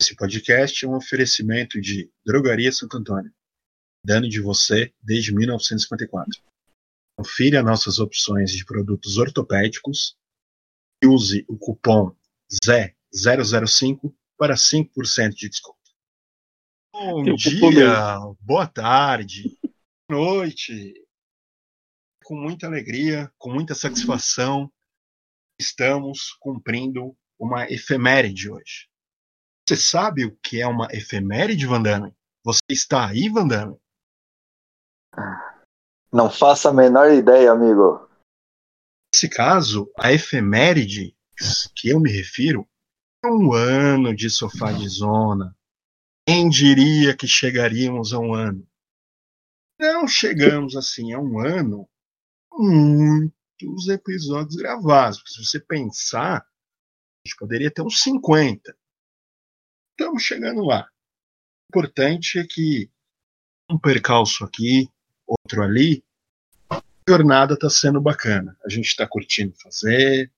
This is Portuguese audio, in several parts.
Esse podcast é um oferecimento de Drogaria Santo Antônio, dando de você desde 1954. Confira nossas opções de produtos ortopédicos e use o cupom ZE005 para 5% de desconto. Bom dia, boa tarde, boa noite. Com muita alegria, com muita satisfação, estamos cumprindo uma efeméride hoje. Você sabe o que é uma efeméride, Vandame? Você está aí, Vandame? Não faço a menor ideia, amigo. Nesse caso, a efeméride que eu me refiro é um ano de sofá de zona. Quem diria que chegaríamos a um ano? Não chegamos assim a um ano muitos episódios gravados. Porque se você pensar, a gente poderia ter uns 50. Estamos chegando lá. O importante é que um percalço aqui, outro ali, a jornada está sendo bacana. A gente está curtindo fazer,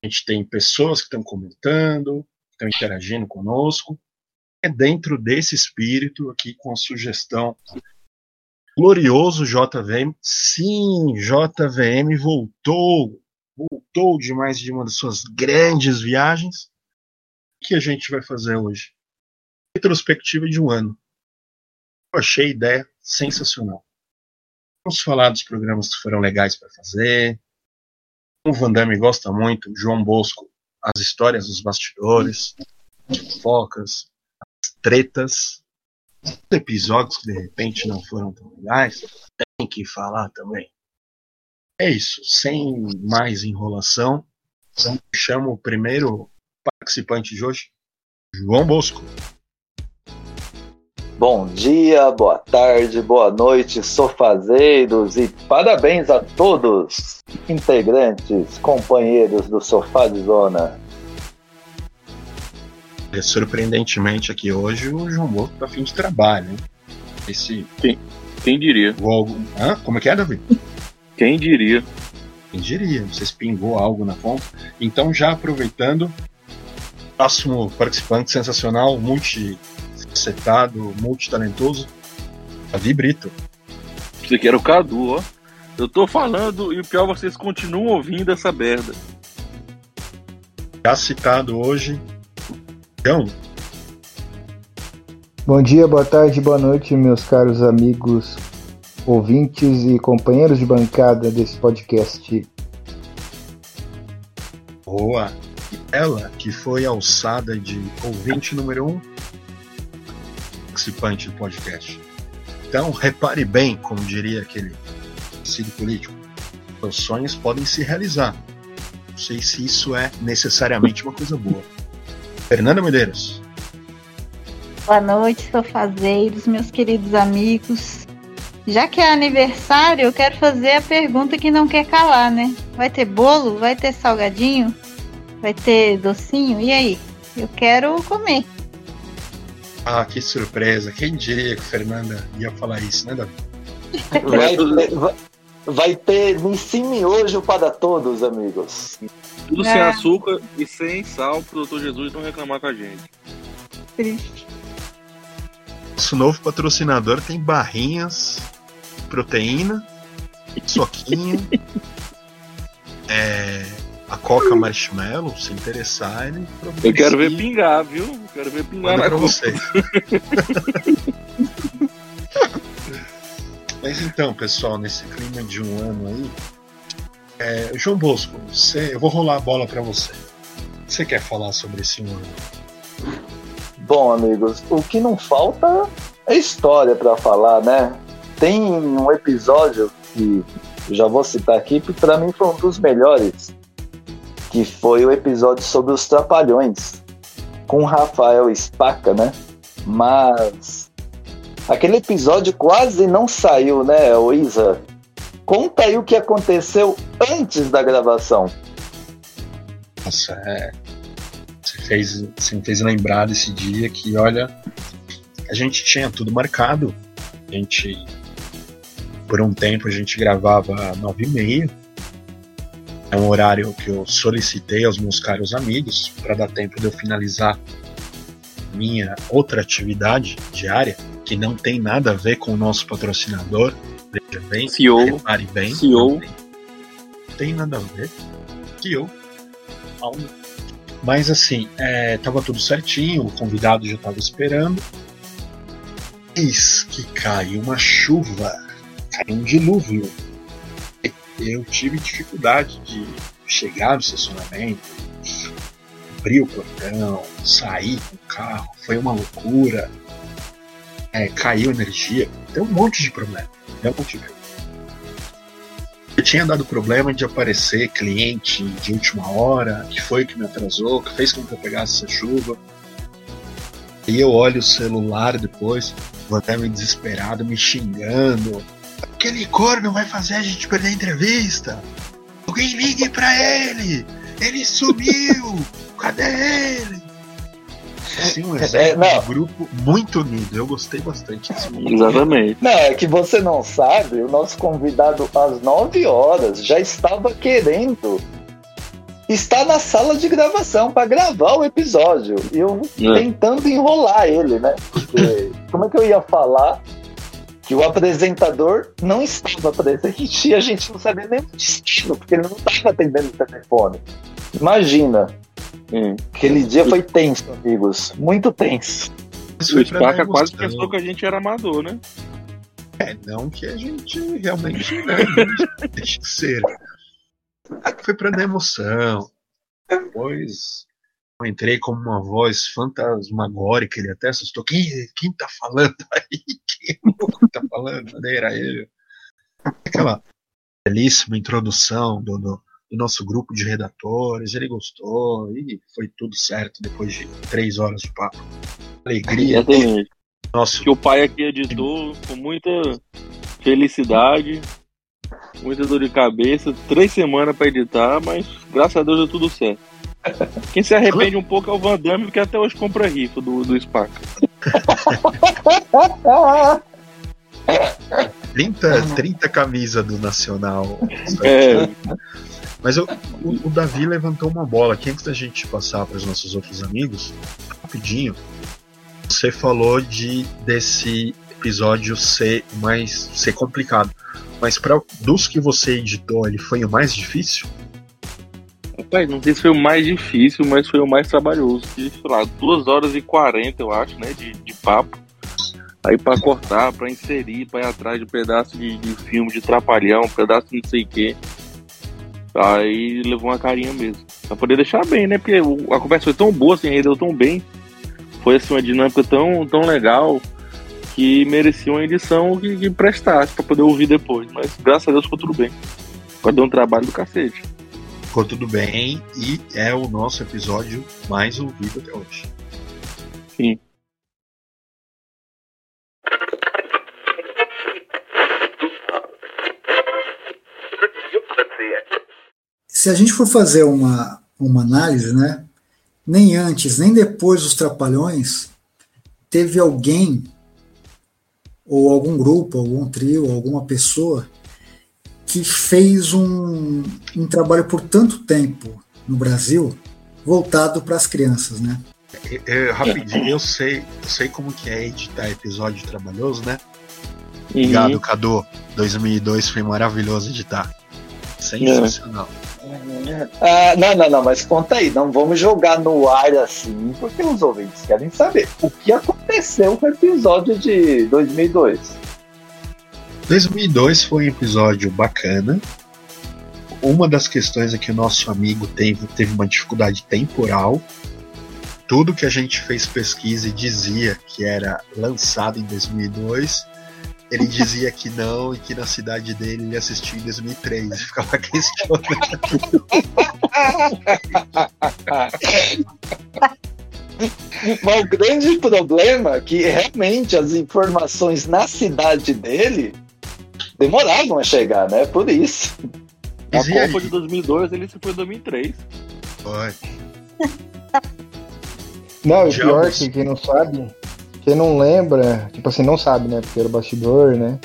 a gente tem pessoas que estão comentando, estão interagindo conosco. É dentro desse espírito aqui com a sugestão glorioso JVM. Sim, JVM voltou, voltou de mais de uma das suas grandes viagens. Que a gente vai fazer hoje? Retrospectiva de um ano. Eu achei a ideia sensacional. Vamos falar dos programas que foram legais para fazer. O Van gosta muito, João Bosco, as histórias dos bastidores, focas, as tretas, episódios que de repente não foram tão legais, tem que falar também. É isso, sem mais enrolação, chamo o primeiro participante de hoje, João Bosco. Bom dia, boa tarde, boa noite, sofazeiros e parabéns a todos, integrantes, companheiros do Sofá de Zona. Surpreendentemente aqui hoje o João Bosco tá fim de trabalho, hein? Esse. Quem, quem diria? O... Hã? Como é que é, Davi? Quem diria? Quem diria? Vocês pingou algo na conta. Então, já aproveitando, próximo participante sensacional, multi-setado, multitalentoso, Davi Brito. Você que era o Cadu, ó. Eu tô falando e o pior, vocês continuam ouvindo essa merda. Já citado hoje, então. Bom dia, boa tarde, boa noite, meus caros amigos, ouvintes e companheiros de bancada desse podcast. Boa! Ela que foi alçada de ouvinte número um, participante do podcast. Então, repare bem, como diria aquele sido político, os sonhos podem se realizar. Não sei se isso é necessariamente uma coisa boa. Fernanda Medeiros. Boa noite, sofazeiros, meus queridos amigos. Já que é aniversário, eu quero fazer a pergunta que não quer calar, né? Vai ter bolo? Vai ter salgadinho? Vai ter docinho? E aí? Eu quero comer. Ah, que surpresa. Quem diria que a Fernanda ia falar isso, né, Davi? Vai ter, vai, vai ter hoje para todos, amigos. Tudo sem açúcar e sem sal pro Doutor Jesus não reclamar com a gente. Triste. Nosso novo patrocinador tem barrinhas, proteína, soquinho, é, a Coca Marshmallow, se interessar, ele Eu quero ver pingar, viu? Eu quero ver pingar Manda na pra vocês. Mas então, pessoal, nesse clima de um ano aí, é, João Bosco, você, eu vou rolar a bola para você. Você quer falar sobre esse ano? Bom, amigos, o que não falta é história para falar, né? Tem um episódio que já vou citar aqui, que para mim foi um dos melhores, que foi o episódio sobre os Trapalhões, com Rafael Spaca, né? Mas aquele episódio quase não saiu, né, Isa? Conta aí o que aconteceu antes da gravação. Nossa, é. Você fez, você me fez lembrar desse dia que, olha, a gente tinha tudo marcado. A gente, por um tempo, a gente gravava nove e meia. É um horário que eu solicitei aos meus caros amigos para dar tempo de eu finalizar minha outra atividade diária, que não tem nada a ver com o nosso patrocinador. Veja bem, CEO. repare bem. CEO. Não tem, não tem nada a ver. CEO. Mas assim, é, tava tudo certinho, o convidado já tava esperando. Eis que cai uma chuva, cai um dilúvio. Eu tive dificuldade de chegar no estacionamento, abrir o portão, sair com o carro, foi uma loucura. É, caiu energia, tem um monte de problema. Tem um monte de problema. Eu tinha dado problema de aparecer cliente de última hora, que foi que me atrasou, que fez com que eu pegasse essa chuva. E eu olho o celular depois, vou até me desesperado, me xingando. Aquele corno vai fazer a gente perder a entrevista. Alguém ligue pra ele! Ele sumiu! Cadê ele? Assim, um exemplo É, de grupo muito unido. Eu gostei bastante disso. Exatamente. Não, é que você não sabe, o nosso convidado às 9 horas já estava querendo estar na sala de gravação para gravar o episódio. E eu É. tentando enrolar ele, né? Porque como é que eu ia falar que o apresentador não estava presente e a gente não sabia nem o destino, porque ele não estava atendendo o telefone. Imagina, Hum. aquele dia foi tenso, amigos. Muito tenso. Mas O Spaca quase pensou que a gente era amador, né? É, não que a gente realmente né, deixe de ser. Foi pra dar emoção. Depois eu entrei como uma voz fantasmagórica, ele até assustou. Quem, quem tá falando aí? Quem tá falando? Cadê era ele? Aquela belíssima introdução do, do, do nosso grupo de redatores, ele gostou e foi tudo certo depois de três horas de papo. Alegria. Exatamente. Nosso Que o pai aqui editou com muita felicidade, muita dor de cabeça, três semanas pra editar, mas graças a Deus deu tudo certo. Quem se arrepende um pouco é o Van Damme, que até hoje compra rifa do, do Spaca. 30, 30 camisa do Nacional. É, Mas eu- o, o Davi levantou uma bola aqui antes da gente passar para os nossos outros amigos. Rapidinho. Você falou de desse episódio ser mais ser complicado. Mas para dos que você editou, ele foi o mais difícil? Rapaz, não sei se foi o mais difícil, mas foi o mais trabalhoso. De, sei lá, 2 horas e 40, eu acho, né, de, de papo. Aí pra cortar, pra inserir, pra ir atrás de pedaço de, de filme, de trapalhão, pedaço de não sei o quê. Aí levou uma carinha mesmo. Pra poder deixar bem, né? Porque a conversa foi tão boa, assim, rendeu tão bem. Foi assim, uma dinâmica tão, tão legal que merecia uma edição que, que prestasse pra poder ouvir depois. Mas graças a Deus ficou tudo bem. Vai dar um trabalho do cacete. Ficou tudo bem e é o nosso episódio mais ouvido até hoje. Sim. Se a gente for fazer uma, uma análise, né? Nem antes, nem depois dos Trapalhões, teve alguém, ou algum grupo, algum trio, alguma pessoa, que fez um, um trabalho por tanto tempo no Brasil voltado para as crianças, né? É, é, rapidinho, eu sei, eu sei como que é editar episódio trabalhoso, né? Uhum. Obrigado, Cadu. 2002 foi maravilhoso editar. Sensacional. Ah, não, não, não, mas conta aí, não vamos jogar no ar assim, porque os ouvintes querem saber o que aconteceu com o episódio de 2002. 2002 foi um episódio bacana. Uma das questões é que o nosso amigo teve, teve uma dificuldade temporal. Tudo que a gente fez pesquisa e dizia que era lançado em 2002, ele dizia que não e que na cidade dele ele assistiu em 2003 e ficava questionando. Mas o grande problema é que realmente as informações na cidade dele demoravam a chegar, né? Por isso. A Copa aí. de 2002, ele se foi em 2003. Foi. Não, e Já pior que quem não sabe, quem não lembra, tipo assim, não sabe, né? Porque era bastidor, né?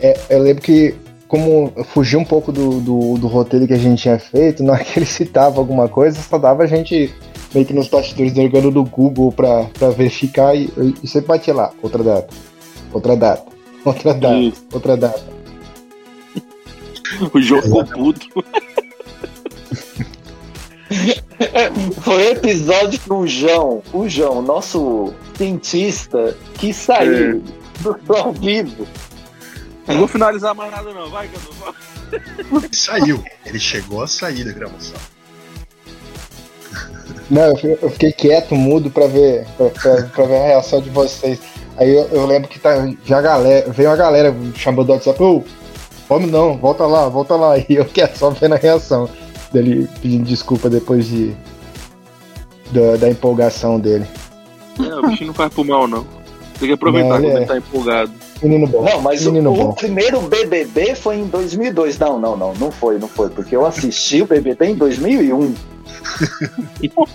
É, eu lembro que como fugiu um pouco do, do, do, roteiro que a gente tinha feito, na hora que ele citava alguma coisa, só dava a gente meio que nos bastidores dergando do Google pra, pra verificar e, e você batia lá, outra data, outra data, outra data, Isso. outra data. O jogo ficou puto. Foi um episódio com o João, o João, nosso cientista, que saiu é. do ao vivo. Não vou finalizar mais nada não, vai, Cadu. Ele saiu, ele chegou a sair da gravação. Não, eu fiquei quieto, mudo pra ver, pra, pra, pra ver a reação de vocês. Aí eu, eu, lembro que tá, já a galera, veio uma galera chamando do WhatsApp, ô, Homem não, volta lá, volta lá. E eu quero só ver na reação dele pedindo desculpa depois de da, da empolgação dele. É, o bichinho não faz pro mal, não. Tem que aproveitar não, quando é. ele tá empolgado. Menino bom. Não, mas Menino o, bom. o primeiro BBB foi em 2002. Não, não, não, não foi, não foi, porque eu assisti o BBB em 2001.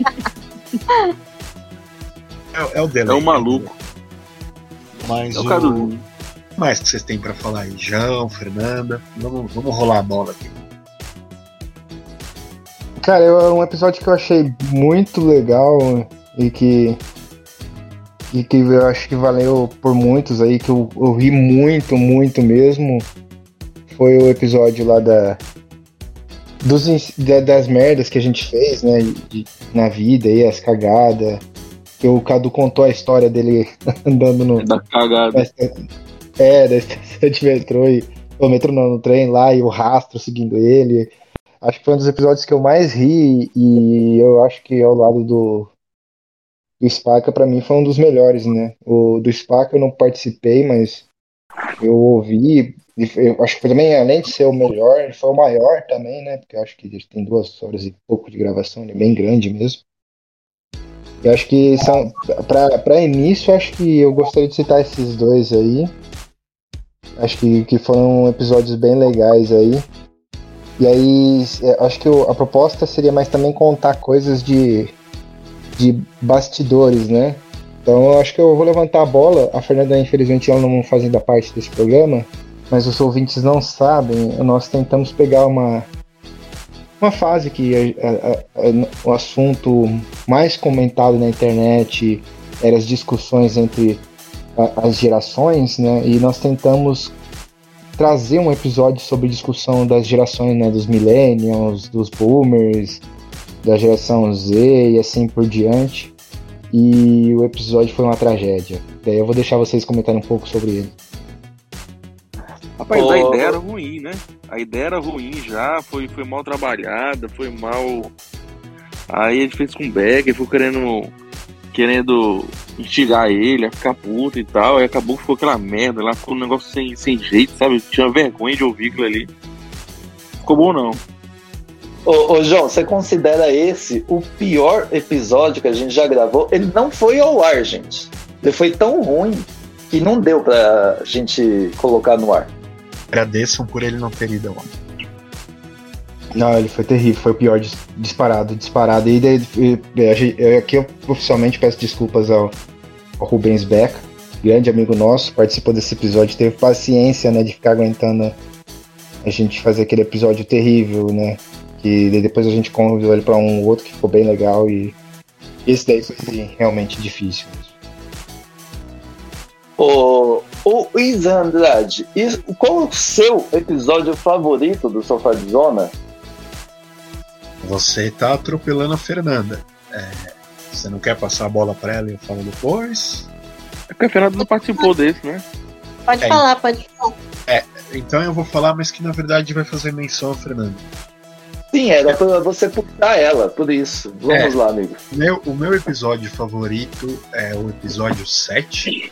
é, é o dele. É o maluco. Mas é o, o mais que vocês têm para falar aí? João, Fernanda? Vamos, vamos rolar a bola aqui. Cara, é um episódio que eu achei muito legal e que. E que eu acho que valeu por muitos aí, que eu, eu ri muito, muito mesmo. Foi o episódio lá da. Dos, da, das merdas que a gente fez, né? De, na vida aí, as cagadas. Que o Cadu contou a história dele andando no. Da cagada. É, da estação de metrô e. O metrô não, no trem lá e o rastro seguindo ele. Acho que foi um dos episódios que eu mais ri e eu acho que ao lado do, do Spaca, para mim, foi um dos melhores, né? O do Spaca eu não participei, mas eu ouvi. Eu acho que também, além de ser o melhor, foi o maior também, né? Porque eu acho que tem duas horas e pouco de gravação, ele é bem grande mesmo. Eu acho que são. Para início, acho que eu gostaria de citar esses dois aí. Acho que, que foram episódios bem legais aí. E aí, é, acho que a proposta seria mais também contar coisas de, de bastidores, né? Então, eu acho que eu vou levantar a bola. A Fernanda, infelizmente, ela não faz ainda parte desse programa, mas os ouvintes não sabem. Nós tentamos pegar uma, uma fase que a, a, a, o assunto mais comentado na internet era as discussões entre as gerações, né? E nós tentamos trazer um episódio sobre discussão das gerações, né? Dos millennials, dos boomers, da geração Z e assim por diante. E o episódio foi uma tragédia. Daí eu vou deixar vocês comentarem um pouco sobre ele. Rapaz, oh. a ideia era ruim, né? A ideia era ruim já, foi, foi mal trabalhada, foi mal. Aí gente fez com o Becker, ficou querendo querendo instigar ele a ficar puto e tal. E acabou que ficou aquela merda lá, ficou um negócio sem, sem jeito, sabe? Eu tinha vergonha de ouvir aquilo ali. Ficou bom não. Ô, ô, João, você considera esse o pior episódio que a gente já gravou? Ele não foi ao ar, gente. Ele foi tão ruim que não deu pra gente colocar no ar. Agradeçam por ele não ter ido ar. Não, ele foi terrível, foi o pior disparado, disparado. E daí, aqui eu oficialmente peço desculpas ao, ao Rubens Beck, grande amigo nosso, participou desse episódio, teve paciência, né, de ficar aguentando a gente fazer aquele episódio terrível, né? Que depois a gente convidou ele para um outro que ficou bem legal e esse daí foi realmente difícil. O, o Isa Andrade, qual o seu episódio favorito do Sofá de Zona? Você tá atropelando a Fernanda. É, você não quer passar a bola para ela e eu falo depois? É que a Fernanda não participou desse, né? Pode é, falar, pode falar. É, então eu vou falar, mas que na verdade vai fazer menção a Fernanda. Sim, era pra você puxar ela, por isso. Vamos é, lá, amigo. Meu, o meu episódio favorito é o episódio 7.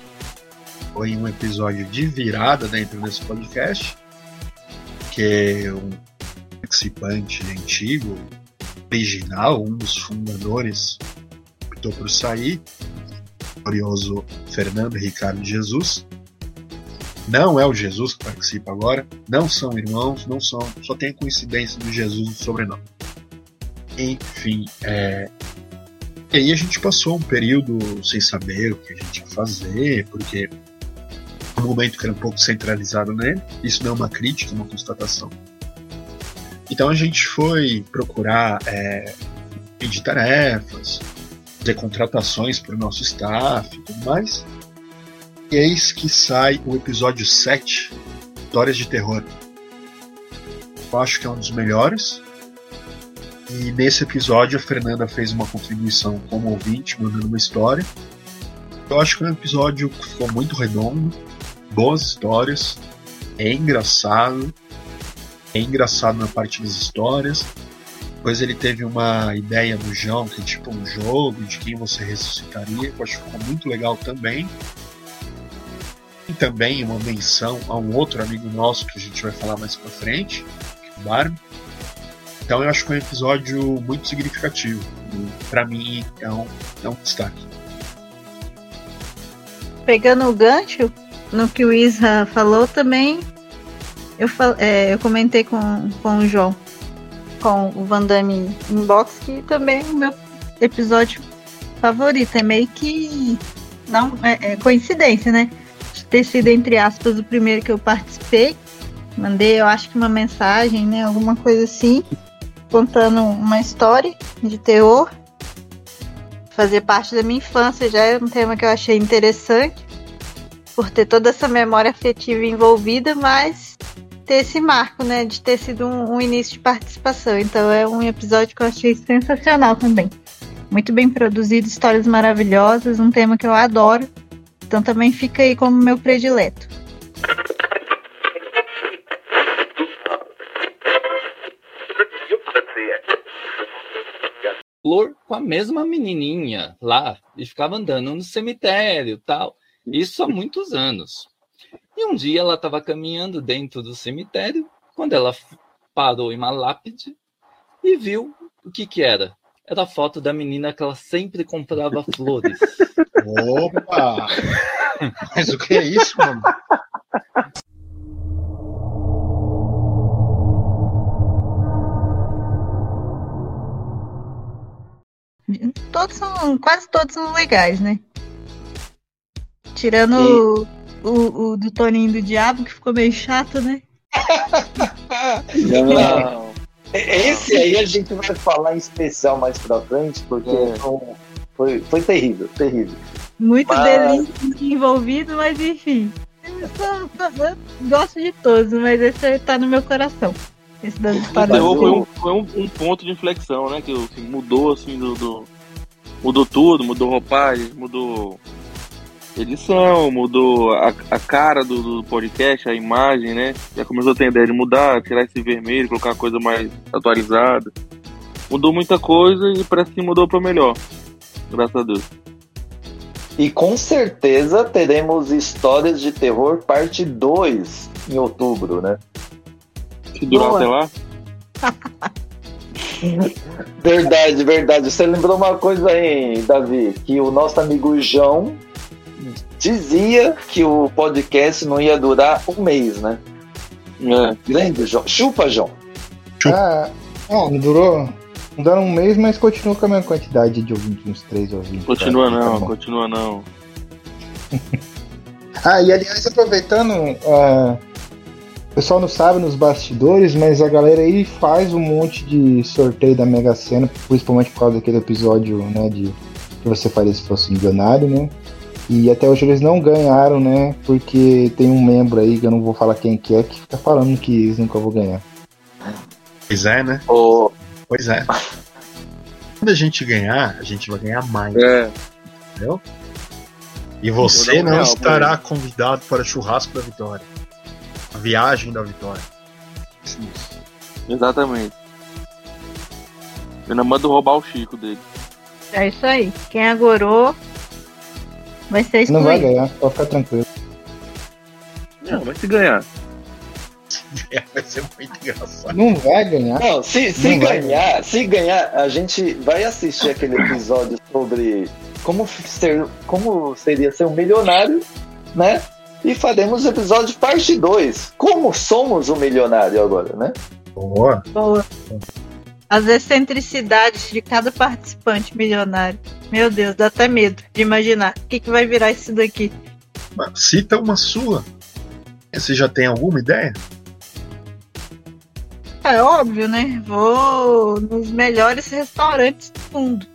Foi um episódio de virada dentro desse podcast. Que é um participante antigo, original, um dos fundadores, optou por sair, o glorioso Fernando Ricardo Jesus. Não é o Jesus que participa agora, não são irmãos, não são, só tem a coincidência do Jesus no sobrenome. Enfim, é, e aí a gente passou um período sem saber o que a gente ia fazer, porque um momento que era um pouco centralizado nele. Isso não é uma crítica, é uma constatação. Então a gente foi procurar é, pedir tarefas, fazer contratações para o nosso staff e tudo mais. E eis que sai o episódio 7, Histórias de Terror. Eu acho que é um dos melhores. E nesse episódio a Fernanda fez uma contribuição como ouvinte, mandando uma história. Eu acho que é um episódio que ficou muito redondo, boas histórias, é engraçado, é engraçado na parte das histórias. Depois ele teve uma ideia do João, que é tipo um jogo de quem você ressuscitaria, que eu acho que ficou muito legal também. E também uma menção a um outro amigo nosso que a gente vai falar mais pra frente, o Barbie. Então eu acho que é um episódio muito significativo. Para mim é um, é um destaque. Pegando o gancho no que o Isra falou também, eu, fal, é, eu comentei com, com o João, com o Van Damme Inbox, que também é o meu episódio favorito. É meio que. Não, é, é coincidência, né? De ter sido, entre aspas, o primeiro que eu participei. Mandei, eu acho que uma mensagem, né? Alguma coisa assim, contando uma história de terror. Fazer parte da minha infância já é um tema que eu achei interessante, por ter toda essa memória afetiva envolvida, mas ter esse marco, né, de ter sido um, um, início de participação. Então é um episódio que eu achei sensacional também. Muito bem produzido, histórias maravilhosas, um tema que eu adoro. Então também fica aí como meu predileto. Flor com a mesma menininha lá e ficava andando no cemitério tal. Isso há muitos anos. E um dia ela estava caminhando dentro do cemitério quando ela parou em uma lápide e viu o que que era. Era a foto da menina que ela sempre comprava flores. Opa! Mas o que é isso, mano? Todos são, quase todos são legais, né? Tirando e... o, o do Toninho do Diabo, que ficou meio chato, né? Não. Esse aí a gente vai falar em especial mais pra frente, porque é. foi, foi terrível, terrível. Muito mas... delícia envolvido, mas enfim. Eu, gosto de todos, mas esse tá no meu coração. Esse das histórias. Foi, um, foi um, um, ponto de inflexão, né? Que assim, mudou assim do, do, Mudou tudo, mudou roupagem, mudou edição, mudou a, a cara do, do, podcast, a imagem, né? Já começou a ter a ideia de mudar, tirar esse vermelho, colocar coisa mais atualizada. Mudou muita coisa e parece que mudou para melhor. Graças a Deus. E com certeza teremos histórias de terror parte 2 em outubro, né? Se durar até lá. verdade, verdade. Você lembrou uma coisa aí, Davi, que o nosso amigo João dizia que o podcast não ia durar um mês, né? É. Grande, João. Chupa, João. Ah, não, durou. Não durou um mês, mas continua com a mesma quantidade de ouvintes, uns 3 ouvintes. Continua tá, não, tá continua não. ah, e aliás, aproveitando, uh, o pessoal não sabe nos bastidores, mas a galera aí faz um monte de sorteio da Mega Sena, principalmente por causa daquele episódio, né, de que você faria se fosse milionário, né? E até hoje eles não ganharam, né? Porque tem um membro aí, que eu não vou falar quem que é, que fica falando que eles nunca vão ganhar. Pois é, né? Oh. Pois é. Quando a gente ganhar, a gente vai ganhar mais. É. Entendeu? E você não estará convidado para churrasco da vitória. A viagem da vitória. Isso. Exatamente. Eu não mando roubar o Chico dele. É isso aí. Quem agorou Vai ser excluído. Não vai ganhar, pode ficar tranquilo. Não, vai se ganhar. vai ser muito engraçado. Não vai ganhar. Não, se, se não ganhar, se ganhar, a gente vai assistir aquele episódio sobre como ser, como seria ser um milionário, né? E faremos o episódio parte 2. Como somos um milionário agora, né? Boa. Boa. As excentricidades de cada participante milionário. Meu Deus, dá até medo de imaginar o que, que vai virar isso daqui. Cita uma sua. Você já tem alguma ideia? É óbvio, né? Vou nos melhores restaurantes do mundo.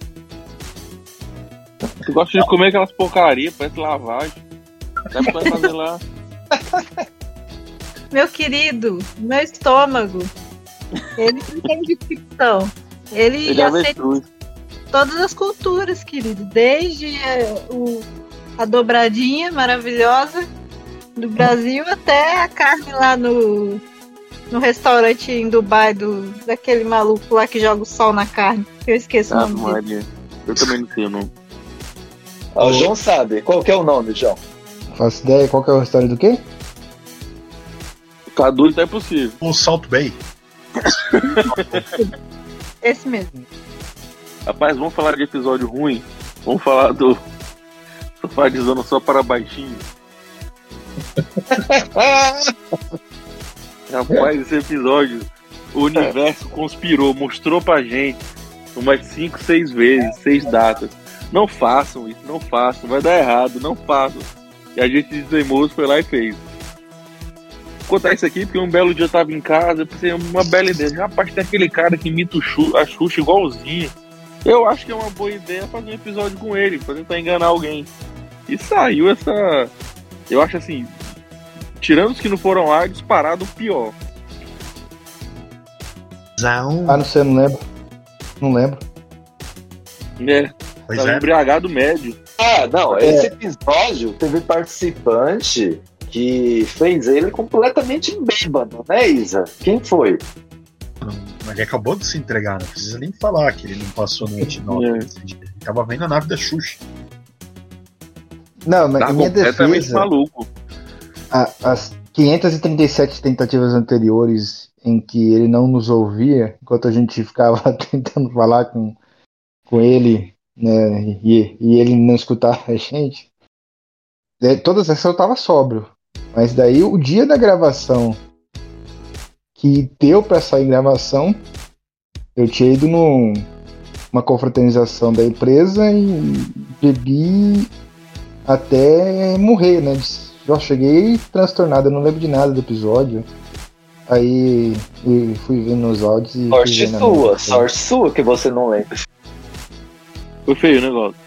Tu gosta de comer aquelas porcarias, parece lavagem. Que vai fazer lá? Meu querido, meu estômago. Ele não tem descrição. Ele, Ele é aceita avestruz. todas as culturas, querido. Desde eh, o- a dobradinha maravilhosa do Brasil até a carne lá no, no restaurante em Dubai do, daquele maluco lá que joga o sol na carne. Eu esqueço Ah, o nome dele. Maria. Eu também não sei o nome. O João sabe. Qual que é o nome, João? Faço ideia qual que é a história do quê? Cadu tá impossível. O Salt Bay. Esse mesmo. Rapaz, vamos falar de episódio ruim? Vamos falar do Zona só para baixinho. Rapaz, esse episódio, o universo conspirou, mostrou pra gente umas 5, 6 vezes, seis datas. Não façam isso, não façam, vai dar errado, não façam. E a gente teimoso foi lá e fez. Vou contar isso aqui porque um belo dia eu tava em casa, eu pensei, uma bela ideia. Rapaz, tem aquele cara que imita a Xuxa igualzinho. Eu acho que é uma boa ideia fazer um episódio com ele, pra tentar enganar alguém. E saiu essa. Eu acho assim. Tirando os que não foram lá, disparado o pior. Zão. Ah, não sei, não lembro. Não lembro. Né? Pois Tava é. embriagado médio. Ah, não. É. Esse episódio teve participante que fez ele completamente bêbado, né, Isa? Quem foi? Mas ele acabou de se entregar, não precisa nem falar que ele não passou no antinota. É. Ele tava vendo a nave da Xuxa. Não, mas Tá minha defesa, maluco. a- as 537 tentativas anteriores em que ele não nos ouvia, enquanto a gente ficava tentando falar com, com ele, né, e, e ele não escutava a gente, é, todas essas eu tava sóbrio. Mas daí o dia da gravação que deu pra sair gravação, eu tinha ido num, uma confraternização da empresa e bebi até morrer, né? Eu cheguei transtornado, eu não lembro de nada do episódio. Aí eu fui vendo nos áudios e. Sorte sua, sorte sua que você não lembra. Foi feio o negócio.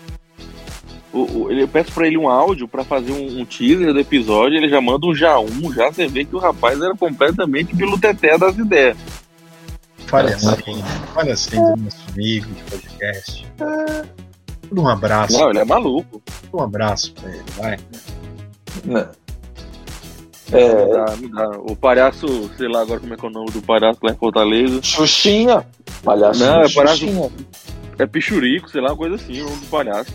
O, o- ele, eu peço pra ele um áudio pra fazer um, um teaser do episódio, ele já manda um já um, já você vê que o rapaz era completamente biluteté das ideias. Falha assim, falha assim do nosso amigo de podcast. Um abraço, Não, ele é maluco. um abraço pra ele, vai. Não. Não É, dá, não dá. O palhaço, sei lá agora como é que é o nome do palhaço lá em Fortaleza. Xuxinha. Palhaço Não, é palhaço- Xuxinha. É Pichurico, sei lá, uma coisa assim, o nome do palhaço.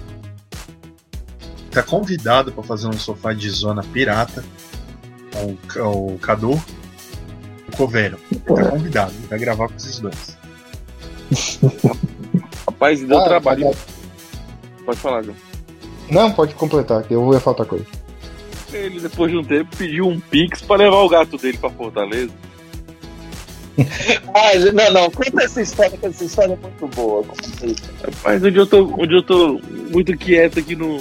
Tá convidado pra fazer um sofá de zona pirata. O, o Cadu, o Coveiro. Tá convidado, vai gravar com esses dois. Rapaz, deu Ah, trabalho. tá- Pode falar, João. Não, pode completar, que eu vou faltar coisa. Ele, depois de um tempo, pediu um pix pra levar o gato dele pra Fortaleza. Ah, não, não, conta essa história, que essa história é muito boa. Rapaz, onde eu tô, onde eu tô muito quieto aqui no.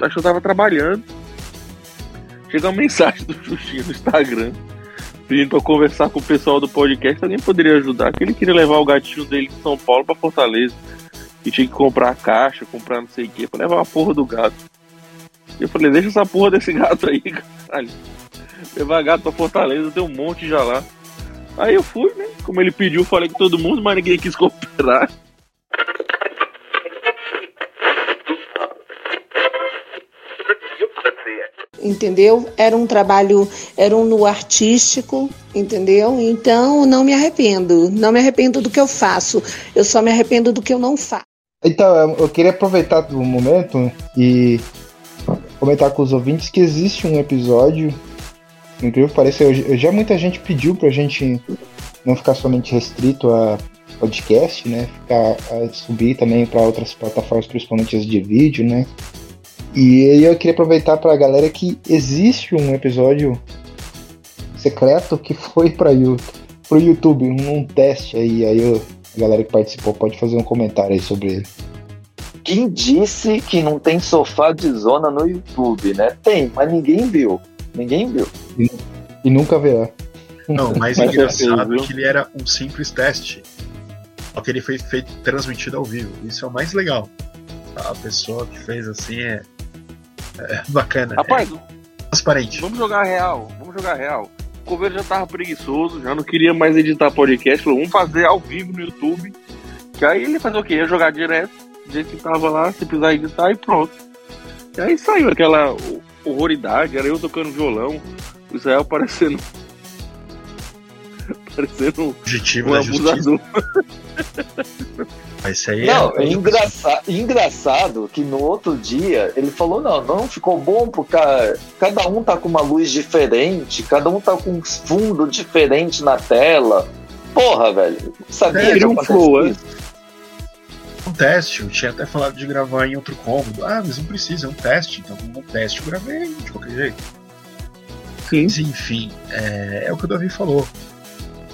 Acho que eu tava trabalhando. Chegou uma mensagem do Xuxinha no Instagram pedindo pra conversar com o pessoal do podcast. Alguém poderia ajudar? Que ele queria levar o gatinho dele de São Paulo pra Fortaleza. E tinha que comprar a caixa, comprar não sei o que, pra levar a porra do gato. E eu falei, deixa essa porra desse gato aí, caralho. Levar gato pra Fortaleza, tem um monte já lá. Aí eu fui, né? Como ele pediu, falei com todo mundo, mas ninguém quis cooperar. Entendeu? Era um trabalho, era um no artístico, entendeu? Então, não me arrependo, não me arrependo do que eu faço, eu só me arrependo do que eu não faço. Então, eu queria aproveitar do momento e comentar com os ouvintes que existe um episódio, incrível eu- já muita gente pediu pra gente não ficar somente restrito a podcast, né? Ficar a subir também para outras plataformas, principalmente as de vídeo, né? E aí eu queria aproveitar pra galera que existe um episódio secreto que foi para pro YouTube, um teste aí, aí eu, a galera que participou pode fazer um comentário aí sobre ele. quem disse que não tem sofá de zona no YouTube, né? Tem, mas ninguém viu. Ninguém viu. E nunca verá. Não, o mais Mas engraçado é que ele era um simples teste. Só que ele foi feito transmitido ao vivo. Isso é o mais legal. A pessoa que fez assim é, é bacana. Rapaz, é transparente. vamos jogar real. Vamos jogar real. O Coveiro já tava preguiçoso, já não queria mais editar podcast. Falou, vamos fazer ao vivo no YouTube. Que aí ele fazia o quê? Ia jogar direto, do jeito que tava lá, se precisar editar e pronto. E aí saiu aquela ho- horroridade, era eu tocando violão, o Israel parecendo. parecendo um Objetivo da justiça. abusador. Isso aí Não, é. é engraçado, engraçado que no outro dia ele falou: não, não ficou bom porque cada um tá com uma luz diferente, cada um tá com um fundo diferente na tela. Porra, velho. Sabia É, que cria um flow, é. isso? um teste. Eu tinha até falado de gravar em outro cômodo. Ah, mas não precisa, é um teste. Então, um teste eu gravei de qualquer jeito. Sim. Mas enfim, é, é o que o Davi falou.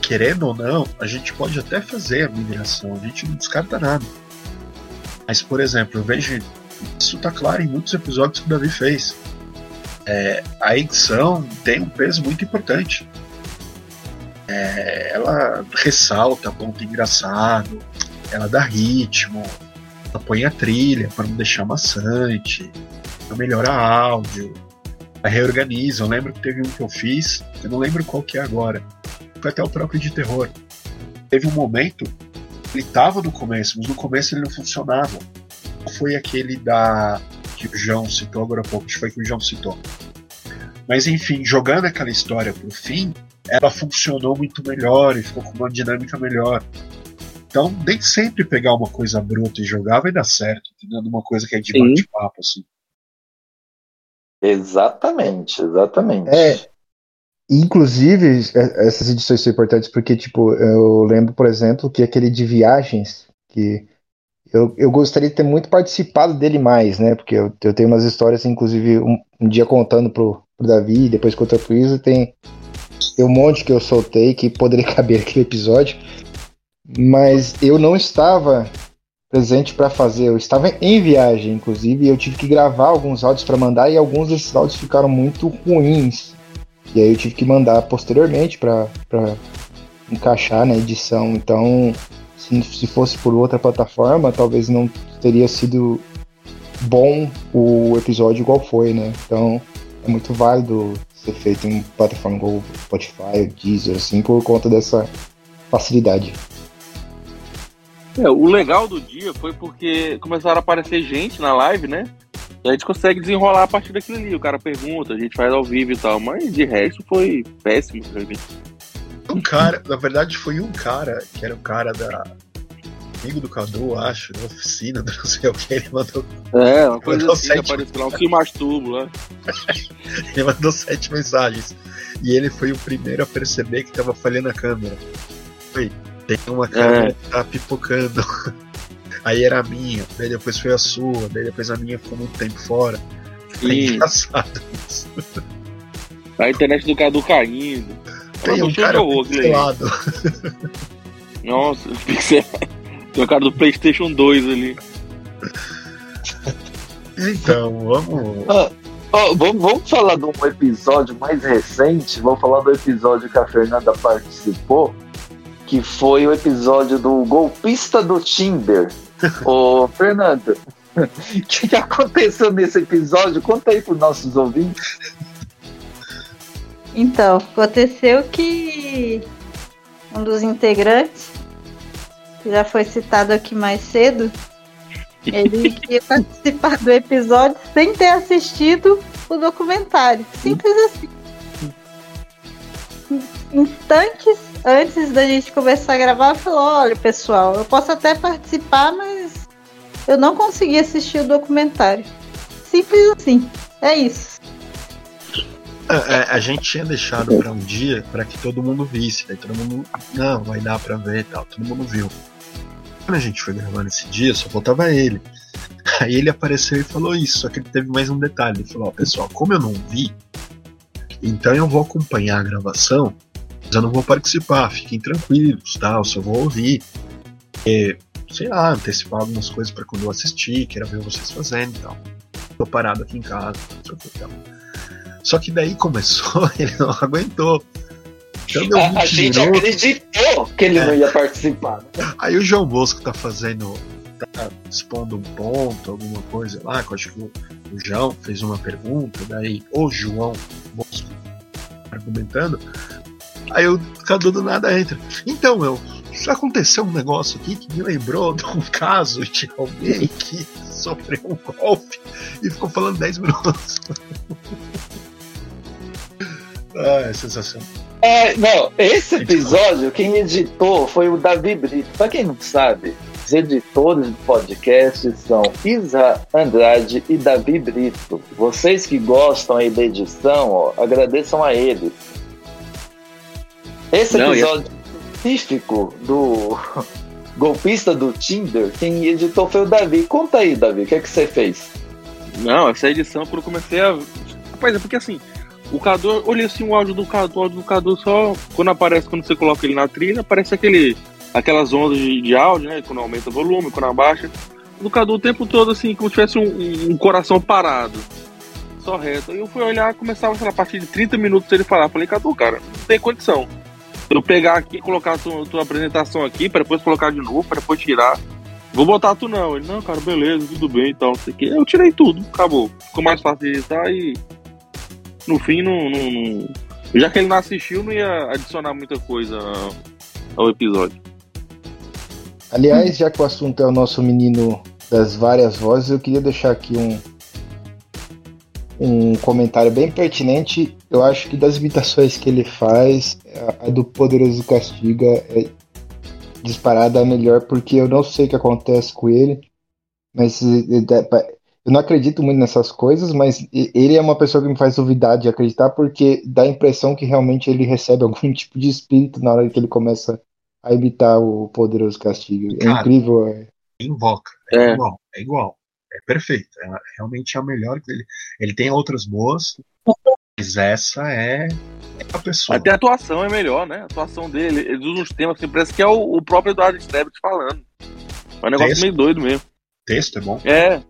Querendo ou não, a gente pode até fazer a migração, a gente não descarta nada. Mas, por exemplo, eu vejo. Isso tá claro em muitos episódios que o Davi fez. É, a edição tem um peso muito importante. É, ela ressalta ponto engraçado, ela dá ritmo, ela põe a trilha para não deixar maçante, ela melhora áudio, ela reorganiza. Eu lembro que teve um que eu fiz, eu não lembro qual que é agora. Foi até o próprio de terror. Teve um momento, ele tava no começo, mas no começo ele não funcionava. Foi aquele da que o João citou agora há pouco, acho que foi que o João citou. Mas enfim, jogando aquela história pro fim, ela funcionou muito melhor e ficou com uma dinâmica melhor. Então, nem sempre pegar uma coisa bruta e jogar vai dar certo, entendeu? Uma coisa que é de bate-papo, assim. Exatamente, exatamente. É. Inclusive, é- essas edições são importantes porque, tipo, eu lembro, por exemplo, que aquele de viagens, que eu, eu gostaria de ter muito participado dele mais, né? Porque eu, eu tenho umas histórias, inclusive, um, um dia contando pro, pro Davi, depois contando pro Isa, tem, tem um monte que eu soltei que poderia caber aquele episódio, mas eu não estava presente para fazer, eu estava em viagem, inclusive, e eu tive que gravar alguns áudios para mandar, e alguns desses áudios ficaram muito ruins. E aí eu tive que mandar posteriormente para encaixar na edição. Então, se, se fosse por outra plataforma, talvez não teria sido bom o episódio igual foi, né? Então, é muito válido ser feito em plataforma igual o Spotify, Deezer, assim, por conta dessa facilidade. É, o legal do dia foi porque começaram a aparecer gente na live, né? E a gente consegue desenrolar a partir daquilo ali. O cara pergunta, a gente faz ao vivo e tal. Mas de resto foi péssimo pra mim. Um cara, na verdade foi um cara, que era o cara da. Amigo do Cadu, acho, da oficina, do não sei o que, ele mandou, É, uma coisa Mandou assim sete. apareceu lá, um se masturbo lá. ele mandou sete mensagens. E ele foi o primeiro a perceber que tava falhando a câmera. Foi, tem uma câmera que tá pipocando. Aí era a minha, daí depois foi a sua, daí depois a minha ficou muito tempo fora. Foi Sim. engraçado isso. A internet do Cadu caindo. Tem Ela um cara pixelado. Nossa, pixel. Tem o cara do PlayStation 2 ali. Então, vamos. Ó, vamos, vamos falar de um episódio mais recente. Vamos falar do episódio que a Fernanda participou, que foi o episódio do golpista do Tinder. Ô, Fernanda, o que, que aconteceu nesse episódio? Conta aí para os nossos ouvintes. Então, aconteceu que um dos integrantes, que já foi citado aqui mais cedo, ele queria participar do episódio sem ter assistido o documentário. Simples assim. Instantes antes da gente começar a gravar, falou: olha, pessoal, eu posso até participar, mas eu não consegui assistir o documentário. Simples assim. É isso. É, é, a gente tinha deixado pra um dia pra que todo mundo visse. Daí todo mundo. Não, vai dar pra ver e tal. Todo mundo viu. Quando a gente foi gravar nesse dia, só faltava ele. Aí ele apareceu e falou isso, só que ele teve mais um detalhe. Ele falou: Ó, pessoal, como eu não vi, então eu vou acompanhar a gravação, eu não vou participar, fiquem tranquilos, tal, só vou ouvir. E sei lá, antecipar algumas coisas para quando eu assistir, queira ver vocês fazendo e tal. Tô parado aqui em casa, não sei o que e tal. Só que daí começou, ele não aguentou. Então A, 20 a gente minutos. acreditou que ele não ia participar. né? Aí o João Bosco tá fazendo. tá expondo um ponto, alguma coisa lá, que eu acho que o, o João fez uma pergunta, daí o João Bosco argumentando. Aí o Cadu do nada entra. Então, meu, aconteceu um negócio aqui que me lembrou de um caso de alguém que sofreu um golpe e ficou falando 10 minutos. ah, é sensacional. É, não, esse episódio, quem editou foi o Davi Brito. Pra quem não sabe, os editores do podcast são Isa Andrade e Davi Brito. Vocês que gostam aí da edição, ó, agradeçam a eles. Esse Não, e episódio específico do golpista do Tinder, quem editou foi o Davi. Conta aí, Davi, o que é que você fez? Não, essa edição, quando eu comecei a. Rapaz, é porque assim, o Cadu, eu olhei assim o áudio do Cadu, o áudio do Cadu só. Quando aparece, quando você coloca ele na trilha, aparece aquele. aquelas ondas de, de áudio, né? Quando aumenta o volume, quando abaixa. Do Cadu o tempo todo, assim, como se tivesse um, um coração parado. Só reto. Aí eu fui olhar, começava, sei lá, a partir de 30 minutos ele falar. Falei, Cadu, cara, não tem condição. Eu pegar aqui, colocar a tua, tua apresentação aqui, para depois colocar de novo, para depois tirar. Vou botar tu não. Ele, não, cara, beleza, tudo bem e tal, não sei o quê. Eu tirei tudo, acabou. Ficou mais fácil de editar e no fim não, não- não- Já que ele não assistiu, não ia adicionar muita coisa ao episódio. Aliás, já que o assunto é o nosso menino das várias vozes, eu queria deixar aqui um, um comentário bem pertinente. Eu acho que das imitações que ele faz, a, do Poderoso Castiga é disparada a melhor, porque eu não sei o que acontece com ele, mas eu não acredito muito nessas coisas, mas ele é uma pessoa que me faz duvidar de acreditar, porque dá a impressão que realmente ele recebe algum tipo de espírito na hora que ele começa a imitar o Poderoso Castigo. É Cara. incrível. é. Invoca. É, É. igual. É igual. É perfeito. É realmente a melhor que ele. Ele tem outras boas, mas essa é, é a pessoa. Até a atuação é melhor, né? A atuação dele, ele usa uns temas assim, parece que é o, o próprio Eduardo Strebit falando. É um negócio Texto. meio doido mesmo. Texto é bom. É.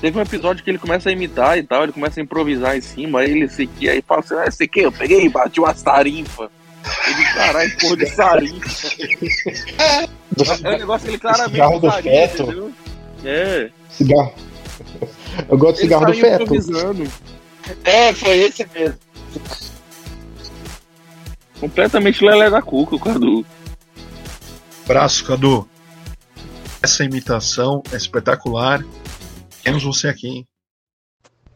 Teve um episódio que ele começa a imitar e tal, ele começa a improvisar em cima, aí ele esse aqui, aí fala assim, ah, esse aqui eu peguei e bati uma sarimfa. Ele, caralho, porra de sarimfa. É um negócio que ele claramente faria, feto. entendeu? É, Cigarro. Eu gosto de cigarro do feto. É, foi esse mesmo. Completamente lelé da cuca, o Cadu. Abraço, Cadu. Essa imitação é espetacular. Temos você aqui, hein?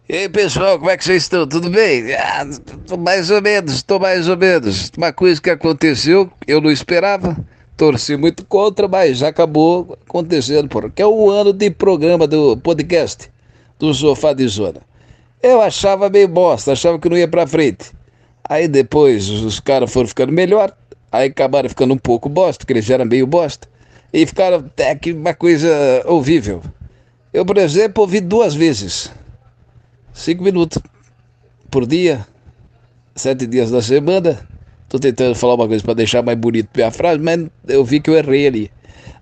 E aí, pessoal, como é que vocês estão? Tudo bem? Ah, tô mais ou menos, tô mais ou menos. Uma coisa que aconteceu, eu não esperava, torci muito contra, mas já acabou acontecendo, porque é o ano de programa do podcast do Sofá de Zona. Eu achava meio bosta, achava que não ia pra frente. Aí depois os caras foram ficando melhor, aí acabaram ficando um pouco bosta, porque eles já eram meio bosta, e ficaram até que uma coisa ouvível. Eu, por exemplo, ouvi duas vezes. Cinco minutos por dia, sete dias da semana. Tô tentando falar uma coisa para deixar mais bonito minha frase, mas eu vi que eu errei ali.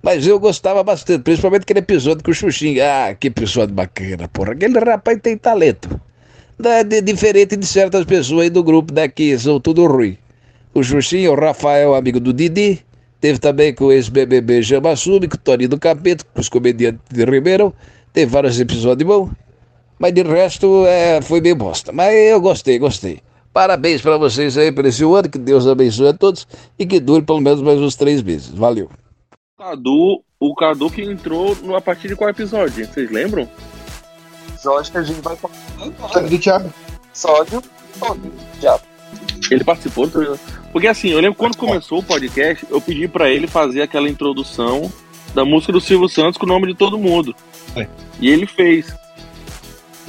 Mas eu gostava bastante, principalmente aquele episódio com o Xuxinha. Ah, que episódio bacana, porra. Aquele rapaz tem talento. É diferente de certas pessoas aí do grupo daqui, são tudo ruim. O Xuxinha, o Rafael, amigo do Didi. Teve também com o ex-BBB Jamassumi, com o Toninho do Capeta, com os comediantes de Ribeirão. Teve vários episódios bons. Mas de resto, é, foi bem bosta. Mas eu gostei, gostei. Parabéns para vocês aí por esse ano, que Deus abençoe a todos e que dure pelo menos mais uns três meses. Valeu. O Cadu, o Cadu que entrou no, a partir de qual episódio? Vocês lembram? Episódio que a gente vai. Sabe do Thiago? Episódio todo. Já. Ele participou do episódio? Porque assim, eu lembro quando começou o podcast, eu pedi pra ele fazer aquela introdução da música do Silvio Santos com o nome de todo mundo. É. E ele fez.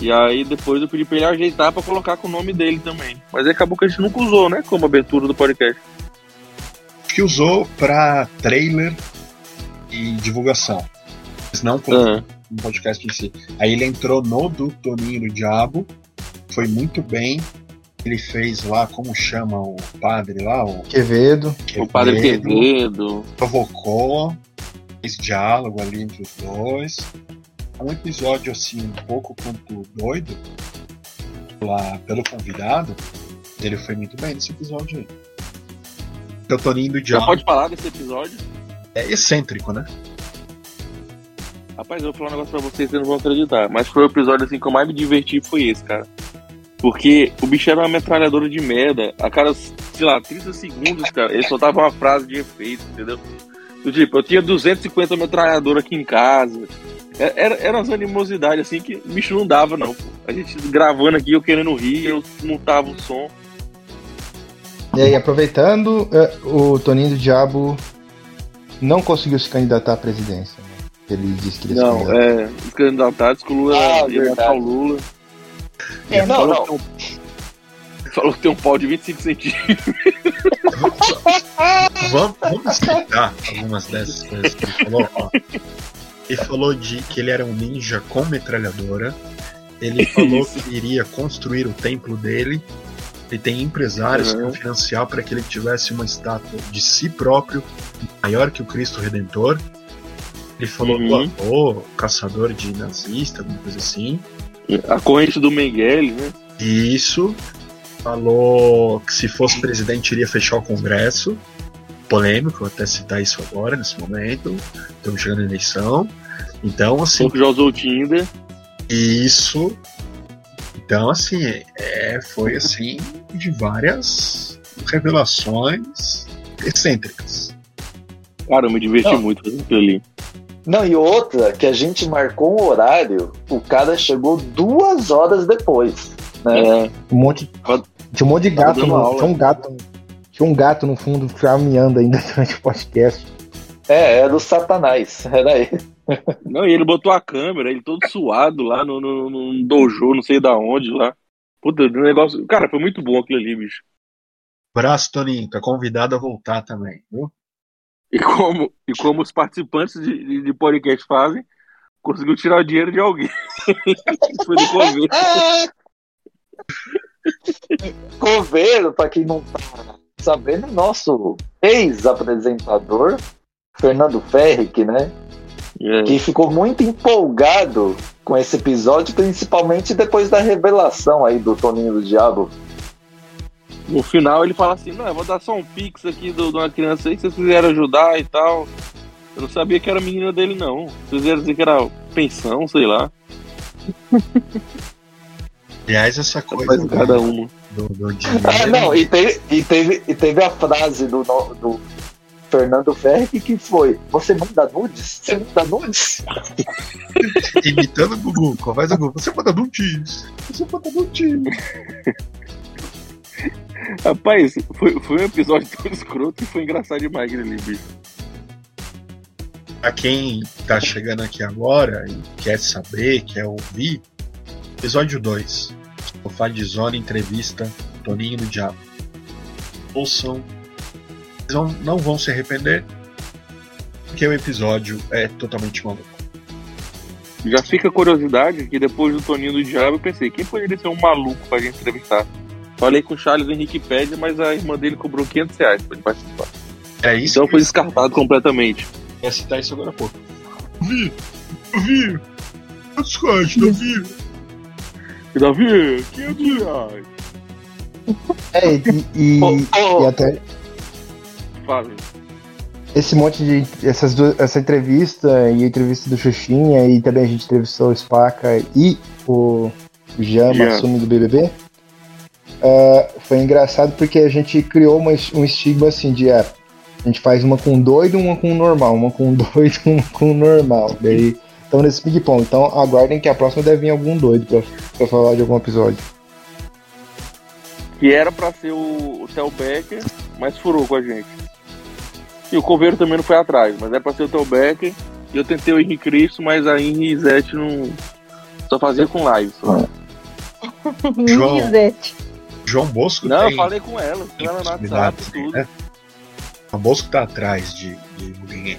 E aí depois eu pedi pra ele ajeitar pra colocar com o nome dele também. Mas aí acabou que a gente nunca usou, né? Como abertura do podcast. Que usou pra trailer e divulgação. Mas não como Ah, um podcast em si. Aí ele entrou no do Toninho do Diabo. Foi muito bem. Ele fez lá, como chama o padre lá? O, Quevedo. o Padre Quevedo. Provocou. esse diálogo ali entre os dois. Um episódio assim um pouco quanto doido lá pelo convidado. Ele foi muito bem nesse episódio aí. Então, Toninho do Já Diabo pode falar desse episódio? é excêntrico, né? Rapaz, eu vou falar um negócio pra vocês, vocês não vão acreditar. Mas foi o episódio assim que eu mais me diverti foi esse, cara. Porque o bicho era uma metralhadora de merda. A cada, sei lá, 30 segundos, cara, ele soltava uma frase de efeito, entendeu? Do tipo, eu tinha 250 metralhadoras aqui em casa. É- Era, era umas animosidades assim que o bicho não dava, não. pô. A gente gravando aqui, eu querendo rir, eu montava o som. E aí, aproveitando, eh, o Toninho do Diabo não conseguiu se candidatar à presidência. né? Ele disse que ele se Não, candidatar. é. Os candidatos que o Lula Ah, ia matar o Lula. É, Não, falou, não. Que tem um, falou que tem um pau de 25 centímetros. Vamos, vamos explicar algumas dessas coisas que ele falou. Ó. Ele falou de que ele era um ninja com metralhadora. Ele falou Isso. que iria construir o templo dele. Ele tem empresários Uhum. vão financiar para que ele tivesse uma estátua de si próprio maior que o Cristo Redentor. Ele falou Uhum. do avô, caçador de nazista, alguma coisa assim. A corrente do Mengele, né? Isso falou que se fosse presidente iria fechar o Congresso. Polêmico, vou até citar isso agora, nesse momento. Estamos chegando à eleição. Então, assim, que já usou o Tinder. isso. Então, assim, é, foi assim de várias revelações excêntricas. Cara, eu me diverti Não. muito fazendo ali. Não, e outra, que a gente marcou um horário, o cara chegou duas horas depois. Né? É, Um monte, tinha um monte de gato, no, tinha um gato, tinha um gato no fundo caminhando ainda durante o podcast. É, era o Satanás, era ele. Não, e ele botou a câmera, ele todo suado lá no, no, no dojo, não sei da onde lá. Puta, o negócio. Cara, foi muito bom aquilo ali, bicho. Braço, Toninho, tá convidado a voltar também, viu? E como, e como os participantes de, de, de podcast fazem, conseguiu tirar o dinheiro de alguém. foi do governo. Coveiro, pra quem não tá sabendo, é nosso ex-apresentador, Fernando Ferric, né? É. Que ficou muito empolgado com esse episódio, principalmente depois da revelação aí do Toninho do Diabo. No final ele fala assim, não, eu vou dar só um pix aqui do- de uma criança aí que vocês quiserem ajudar e tal. Eu não sabia que era a menina dele, não. Vocês iam dizer que era pensão, sei lá. Aliás, essa coisa do, cada uma. do, do. Ah, não, e teve, e teve, e teve a frase do, do Fernando Ferric que foi: Você manda nudes? Você manda nudes? Imitando o Gugu, com a voz do Gugu. Você manda nudes. Você manda nudes. Rapaz, foi, foi um episódio tão escroto que foi engraçado demais aquele ali, bicho. Pra quem tá chegando aqui agora e quer saber, quer ouvir, episódio 2. Sofá de Zona Entrevista Toninho do Diabo. Ouçam. Vocês não, não vão se arrepender, porque o episódio é totalmente maluco. Já fica a curiosidade que depois do Toninho do Diabo eu pensei, quem poderia ser um maluco pra gente entrevistar? Falei com o Charles Henrique Pédia, mas a irmã dele cobrou 500 reais pra ele participar. É isso Então foi descartado completamente. ia citar isso agora há pouco. Vi, vi. Discord, não vi. E Davi, 500 reais. É, e, e- Ô, ô, e até Esse monte de. Essas duas, essa entrevista e a entrevista do Xuxinha, e também a gente entrevistou o Spaca e o Jean. Massumi do BBB. ah, foi engraçado porque a gente criou uma- um estigma assim de. ah, a gente faz uma com doido, uma com normal, uma com doido, uma com normal. Daí estamos nesse ping-pong. Então aguardem que a próxima deve vir algum doido pra, pra falar de algum episódio. Que era pra ser o, o Theo Becker, mas furou com a gente. E o Coveiro também não foi atrás, mas é pra ser o Theo Becker. E eu tentei o Henrique Cristo, mas a Henri Zete não. Só fazia com live. só. João. João Bosco Não, eu tem falei com ela, com ela no WhatsApp e tudo. né? João Bosco tá atrás de, de ninguém.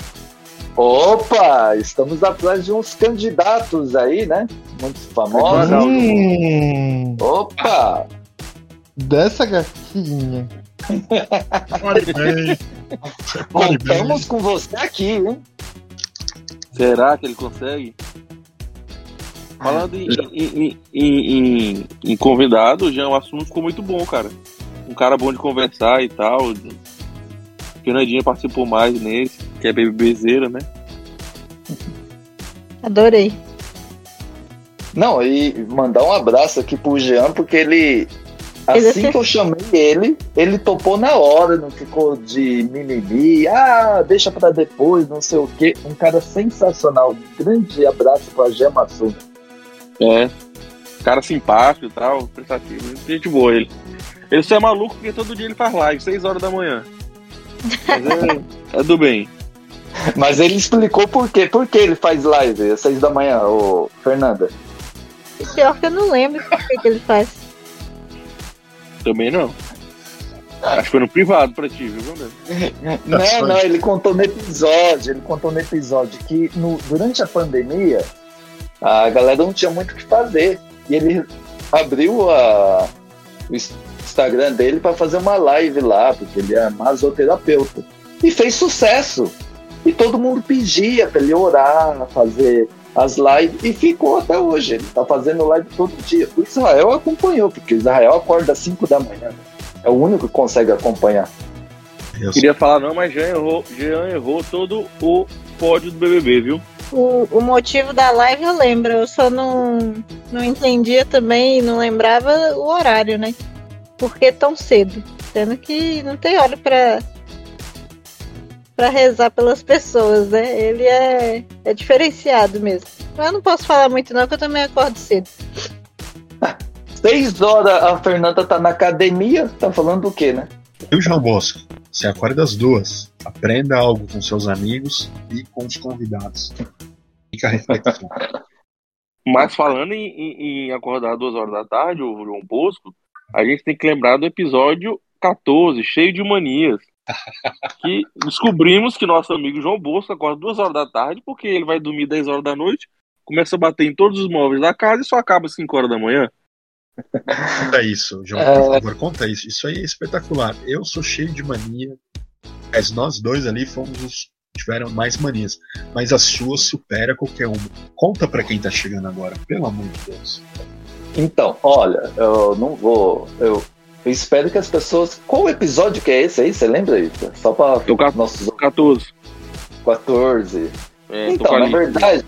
Opa, estamos atrás de uns candidatos aí, né? Muito famosos. Hum, Opa! dessa gatinha. Bem. Contamos com você aqui, hein? Será que ele consegue? Falando em, em, em, em, em convidado, já o assunto ficou muito bom, cara. Um cara bom de conversar e tal. Fernandinha participou mais nesse, que é bebezeira, né? Adorei. Não, e mandar um abraço aqui pro Jean, porque ele. Assim que eu chamei ele, ele topou na hora, não ficou de mimimi, ah, deixa pra depois, não sei o quê. Um cara sensacional. Um grande abraço pra Jean Massu. É. Cara simpático e tal, prestativo. Gente boa ele. Ele só é maluco porque todo dia ele faz live, 6 horas da manhã. Mas é, é do bem. Mas ele explicou por quê. Por que ele faz live às seis da manhã, ô Fernanda? Pior que eu não lembro o que, que ele faz. Também não. Acho que foi no privado pra ti, viu? Não, não, ele contou no episódio, ele contou no episódio que no- durante a pandemia a galera não tinha muito o que fazer. E ele abriu a- o ins- Instagram dele para fazer uma live lá, porque ele é masoterapeuta. E fez sucesso. E todo mundo pedia para ele orar, fazer as lives, e ficou até hoje. Ele tá fazendo live todo dia. O Israel acompanhou, porque o Israel acorda às 5 da manhã. É o único que consegue acompanhar. Eu Queria falar não, mas Jean errou, Jean errou todo o pódio do BBB, viu? O, o motivo da live eu lembro, eu só não, não entendia também, não lembrava o horário, né? Por que tão cedo? Sendo que não tem hora pra, pra rezar pelas pessoas, né? Ele é, é diferenciado mesmo. Mas eu não posso falar muito não, que eu também acordo cedo. Seis horas a Fernanda tá na academia, tá falando do quê, né? E o João Bosco? Você acorda às duas. Aprenda algo com seus amigos e com os convidados. Fica a reflexão. Mas falando em, em- em acordar duas horas da tarde, o João Bosco, a gente tem que lembrar do episódio 14, cheio de manias. Que descobrimos que nosso amigo João Bosco acorda duas horas da tarde porque ele vai dormir 10 horas da noite, começa a bater em todos os móveis da casa e só acaba às 5 horas da manhã. Conta isso, João, É. por favor, conta isso. Isso aí é espetacular. Eu sou cheio de mania. Mas nós dois ali fomos os que tiveram mais manias. Mas a sua supera qualquer uma. Conta pra quem tá chegando agora, pelo amor de Deus. Então, olha, eu não vou. Eu, eu espero que as pessoas. Qual episódio que é esse aí? Você lembra, Ita? Só ca- nossos 14. 14. É, então, na verdade,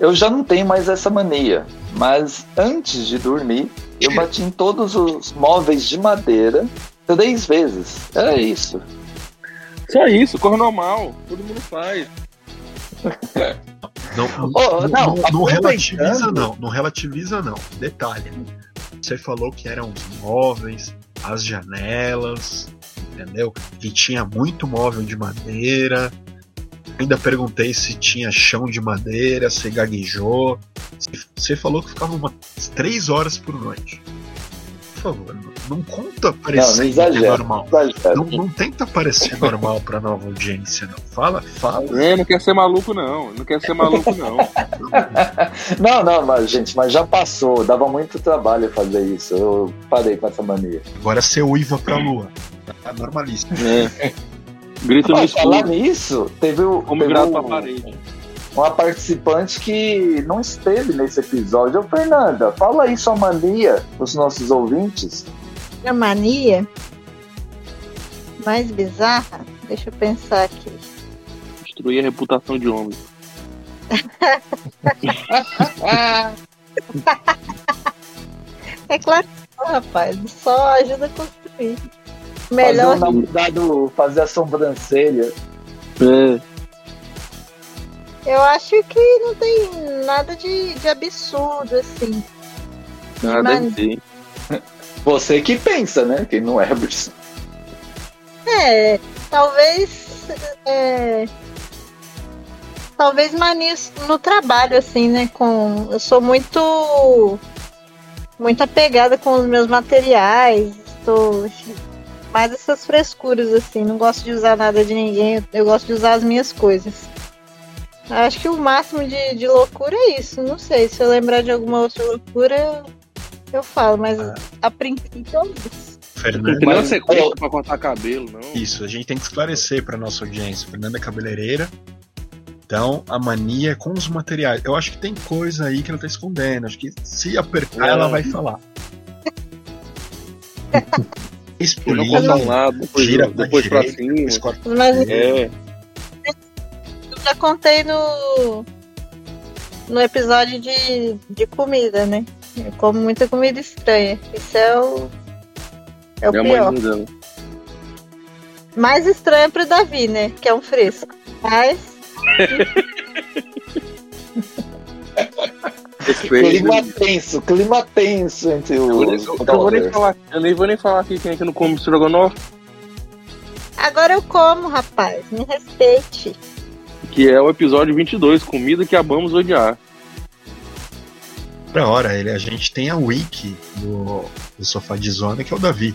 eu já não tenho mais essa mania. Mas antes de dormir, eu bati em todos os móveis de madeira três vezes. Era isso. Só isso, corre normal, todo mundo faz. Não, Oh, não, não, não, relativiza, não. Não relativiza, não. Detalhe. Você falou que eram os móveis, as janelas, entendeu? Que tinha muito móvel de madeira. Ainda perguntei se tinha chão de madeira, você gaguejou. Você falou que ficava umas três horas por noite. Por favor, não, conta exagera. normal. Não exagera. Não, não tenta parecer normal pra nova audiência, não. Fala, fala. É, não quer ser maluco, não. Não quer ser maluco, não. Não, não, mas, gente, mas já passou. Dava muito trabalho fazer isso. Eu parei com essa mania. Agora você uiva pra lua. Tá normalista. É. Grita no Mas falar escuro, nisso, teve, o- como teve um- pra parede. Uma participante que não esteve nesse episódio. Ô, Fernanda, fala aí sua mania pros nossos ouvintes. A mania mais bizarra, deixa eu pensar aqui. Destruir a reputação de homem. É claro que não, rapaz, só ajuda a construir. Fazer Melhor o namorado fazer a sobrancelha. É. Eu acho que não tem nada de, de absurdo, assim. Mas- deve ter. Você que pensa, né? Quem não é Bruce. É, talvez. é, talvez manias no trabalho, assim, né? Com, eu sou muito. Muito apegada com os meus materiais. Estou mais essas frescuras, assim. Não gosto de usar nada de ninguém. Eu gosto de usar as minhas coisas. Acho que o máximo de, de loucura é isso. Não sei. Se eu lembrar de alguma outra loucura, eu, falo, mas a princípio é isso. Não Fernanda. nem Mas- sequência pra cortar cabelo, não. Isso, a gente tem que esclarecer pra nossa audiência. Fernanda é cabeleireira. Então, a mania é com os materiais. Eu acho que tem coisa aí que ela tá escondendo. Acho que se apertar, É. ela vai falar. Não um lado, depois, gira depois pra cima. Mas É, já contei no, no episódio de, de comida, né? Eu como muita comida estranha. Isso é o, é o é a pior. mãe. Mais estranho é pro Davi, né? Que é um fresco. Mas Respeito. Clima tenso, clima tenso entre Eu, os eu, eu, vou nem falar, eu nem vou nem falar aqui quem é que não come estrogonofe, agora eu como, rapaz. Me respeite. Que é o episódio 22, Comida que Amamos Odiar. Pra hora, ele, a gente tem a wiki do, do Sofá de Zona, que é o Davi.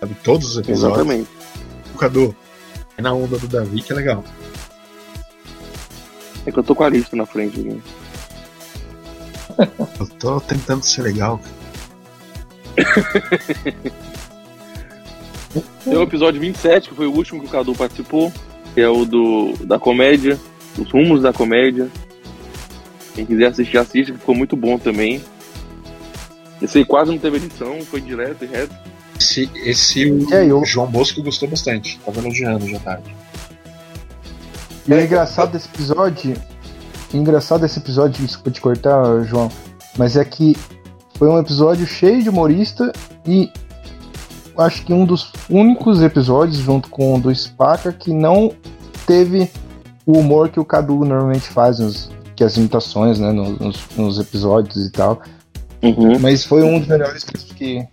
Sabe todos os episódios. Exatamente. O Cadu. É na onda do Davi, que é legal. É que eu tô com a lista na frente aqui. Eu tô tentando ser legal. Tem o episódio 27, que foi o último que o Cadu participou, que é o do da comédia, os rumos da comédia. Quem quiser assistir, assiste, que ficou muito bom também. Esse aí quase não teve edição, foi direto e reto. Esse, esse o E João Bosco gostou bastante. Tava elogiando já tarde. E o engraçado desse episódio. O engraçado desse episódio, desculpa te cortar, João, mas é que foi um episódio cheio de humorista e acho que um dos únicos episódios, junto com o do Spaca, que não teve o humor que o Cadu normalmente faz, nos, que as imitações, né, nos, nos- episódios e tal. Uhum. Mas foi um dos melhores que. que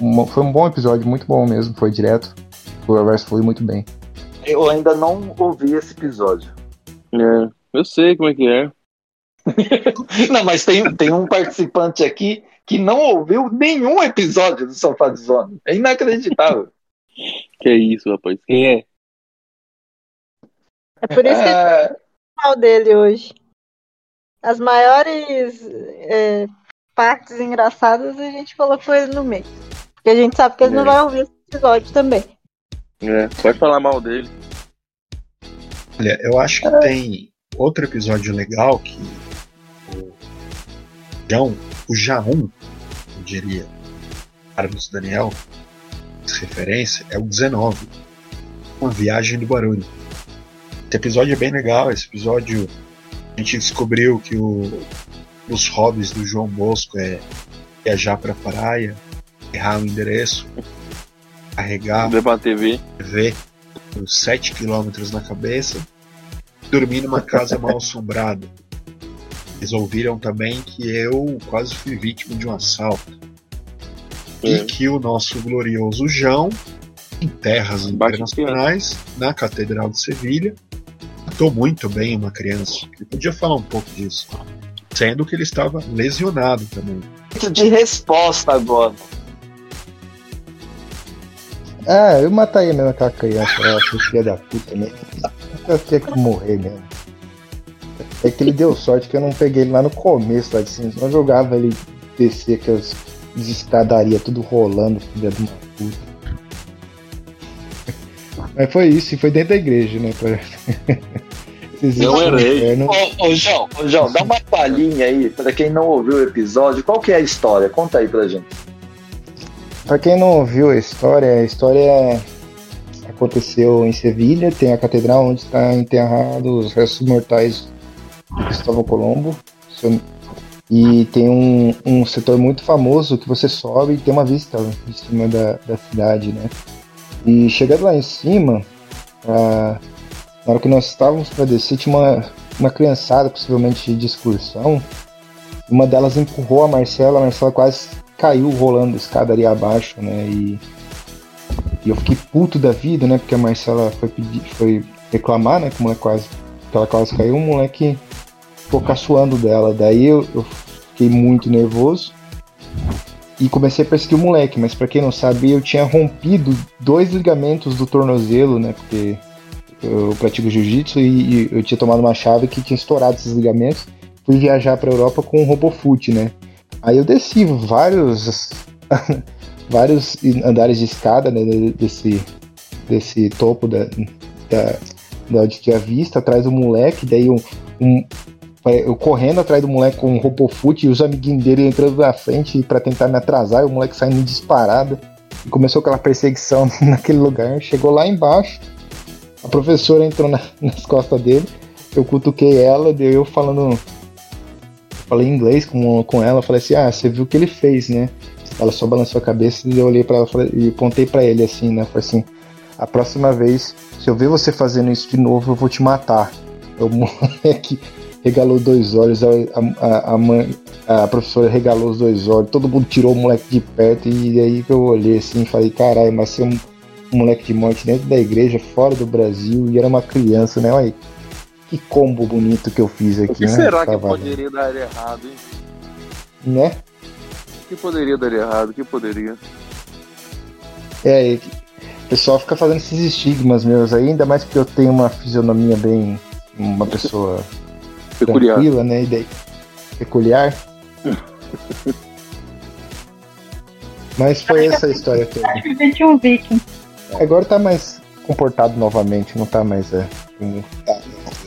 uma- foi um bom episódio, muito bom mesmo, foi direto. O Reverso foi muito bem. Eu ainda não ouvi esse episódio. É, eu sei como é que é. Não, mas tem, tem um participante aqui que não ouviu nenhum episódio do Sofá de Zona. É inacreditável. Que é isso, rapaz. Quem é? É por isso que É, eu mal dele hoje. As maiores é, partes engraçadas a gente colocou ele no meio. Porque a gente sabe que ele não É. vai ouvir esse episódio também. É, pode falar mal dele. Olha, eu acho que tem outro episódio legal que o João, o Jaum, eu diria, Carlos Daniel, referência, é o 19, uma viagem do barulho. Esse episódio é bem legal, esse episódio a gente descobriu que o, os hobbies do João Bosco é viajar pra praia, errar o endereço, carregar a TV. TV uns 7 quilômetros na cabeça, dormir numa casa mal assombrada. Eles ouviram também que eu quase fui vítima de um assalto. E É. que o nosso glorioso João, em terras Bate internacionais, na Catedral de Sevilha, tratou muito bem uma criança. Ele podia falar um pouco disso. Sendo que ele estava lesionado também. De resposta agora. Ah, eu mataria mesmo aquela criança, ela foi filha da puta mesmo. Eu tinha que morrer mesmo. É que ele deu sorte que eu não peguei ele lá no começo, lá de cima. Senão eu jogava ele descer aquelas escadarias tudo rolando, filha de uma puta. Mas foi isso, e foi dentro da igreja, né? Vocês Eu errei. Ô, ô, João, ô, João, dá uma palhinha aí pra quem não ouviu o episódio. Qual que é a história? Conta aí pra gente. Pra quem não ouviu a história, a história aconteceu em Sevilha, tem a catedral onde está enterrado os restos mortais Cristóvão Colombo. E tem um, um setor muito famoso que você sobe e tem uma vista em cima da, da cidade, né? E chegando lá em cima, ah, na hora que nós estávamos para descer, tinha uma, uma criançada, possivelmente de excursão. Uma delas empurrou a Marcela, a Marcela quase caiu rolando a escadaria abaixo, né? E, e eu fiquei puto da vida, né? Porque a Marcela foi pedir, foi reclamar, né? Que o moleque quase, que ela quase caiu, o moleque ficou caçoando dela. Daí eu, eu fiquei muito nervoso e comecei a perseguir o moleque. Mas pra quem não sabe, eu tinha rompido dois ligamentos do tornozelo, né? Porque eu pratico jiu-jitsu e, e eu tinha tomado uma chave que tinha estourado esses ligamentos. Fui viajar pra Europa com um robofoot, né? Aí eu desci vários vários andares de escada né, desse, desse topo da, da, da onde que a vista, atrás do moleque, daí um, um eu correndo atrás do moleque com um robofute e os amiguinhos dele entrando na frente para tentar me atrasar, e o moleque saindo disparado. E começou aquela perseguição naquele lugar. Chegou lá embaixo, a professora entrou na, nas costas dele, eu cutuquei ela, deu eu falando. Falei inglês com, com ela, falei assim: Ah, você viu o que ele fez, né? Ela só balançou a cabeça e eu olhei para ela falei, e apontei para ele assim, né? Falei assim: A próxima vez, se eu ver você fazendo isso de novo, eu vou te matar. O moleque regalou dois olhos, a, a, a, mãe, a professora regalou os dois olhos, todo mundo tirou o moleque de perto e aí eu olhei assim e falei, caralho, mas ser um, um, moleque de morte dentro da igreja, fora do Brasil, e era uma criança, né? Olha que combo bonito que eu fiz aqui, o que né? será que poderia dar errado, hein? Né? O que poderia dar errado? O que poderia? É, o pessoal fica fazendo esses estigmas meus aí, ainda mais que eu tenho uma fisionomia bem. uma pessoa Peculiar. tranquila, né? Daí, peculiar. Mas foi essa a história toda. Acho que tinha um viking. Agora tá mais comportado novamente, não tá mais é, como tá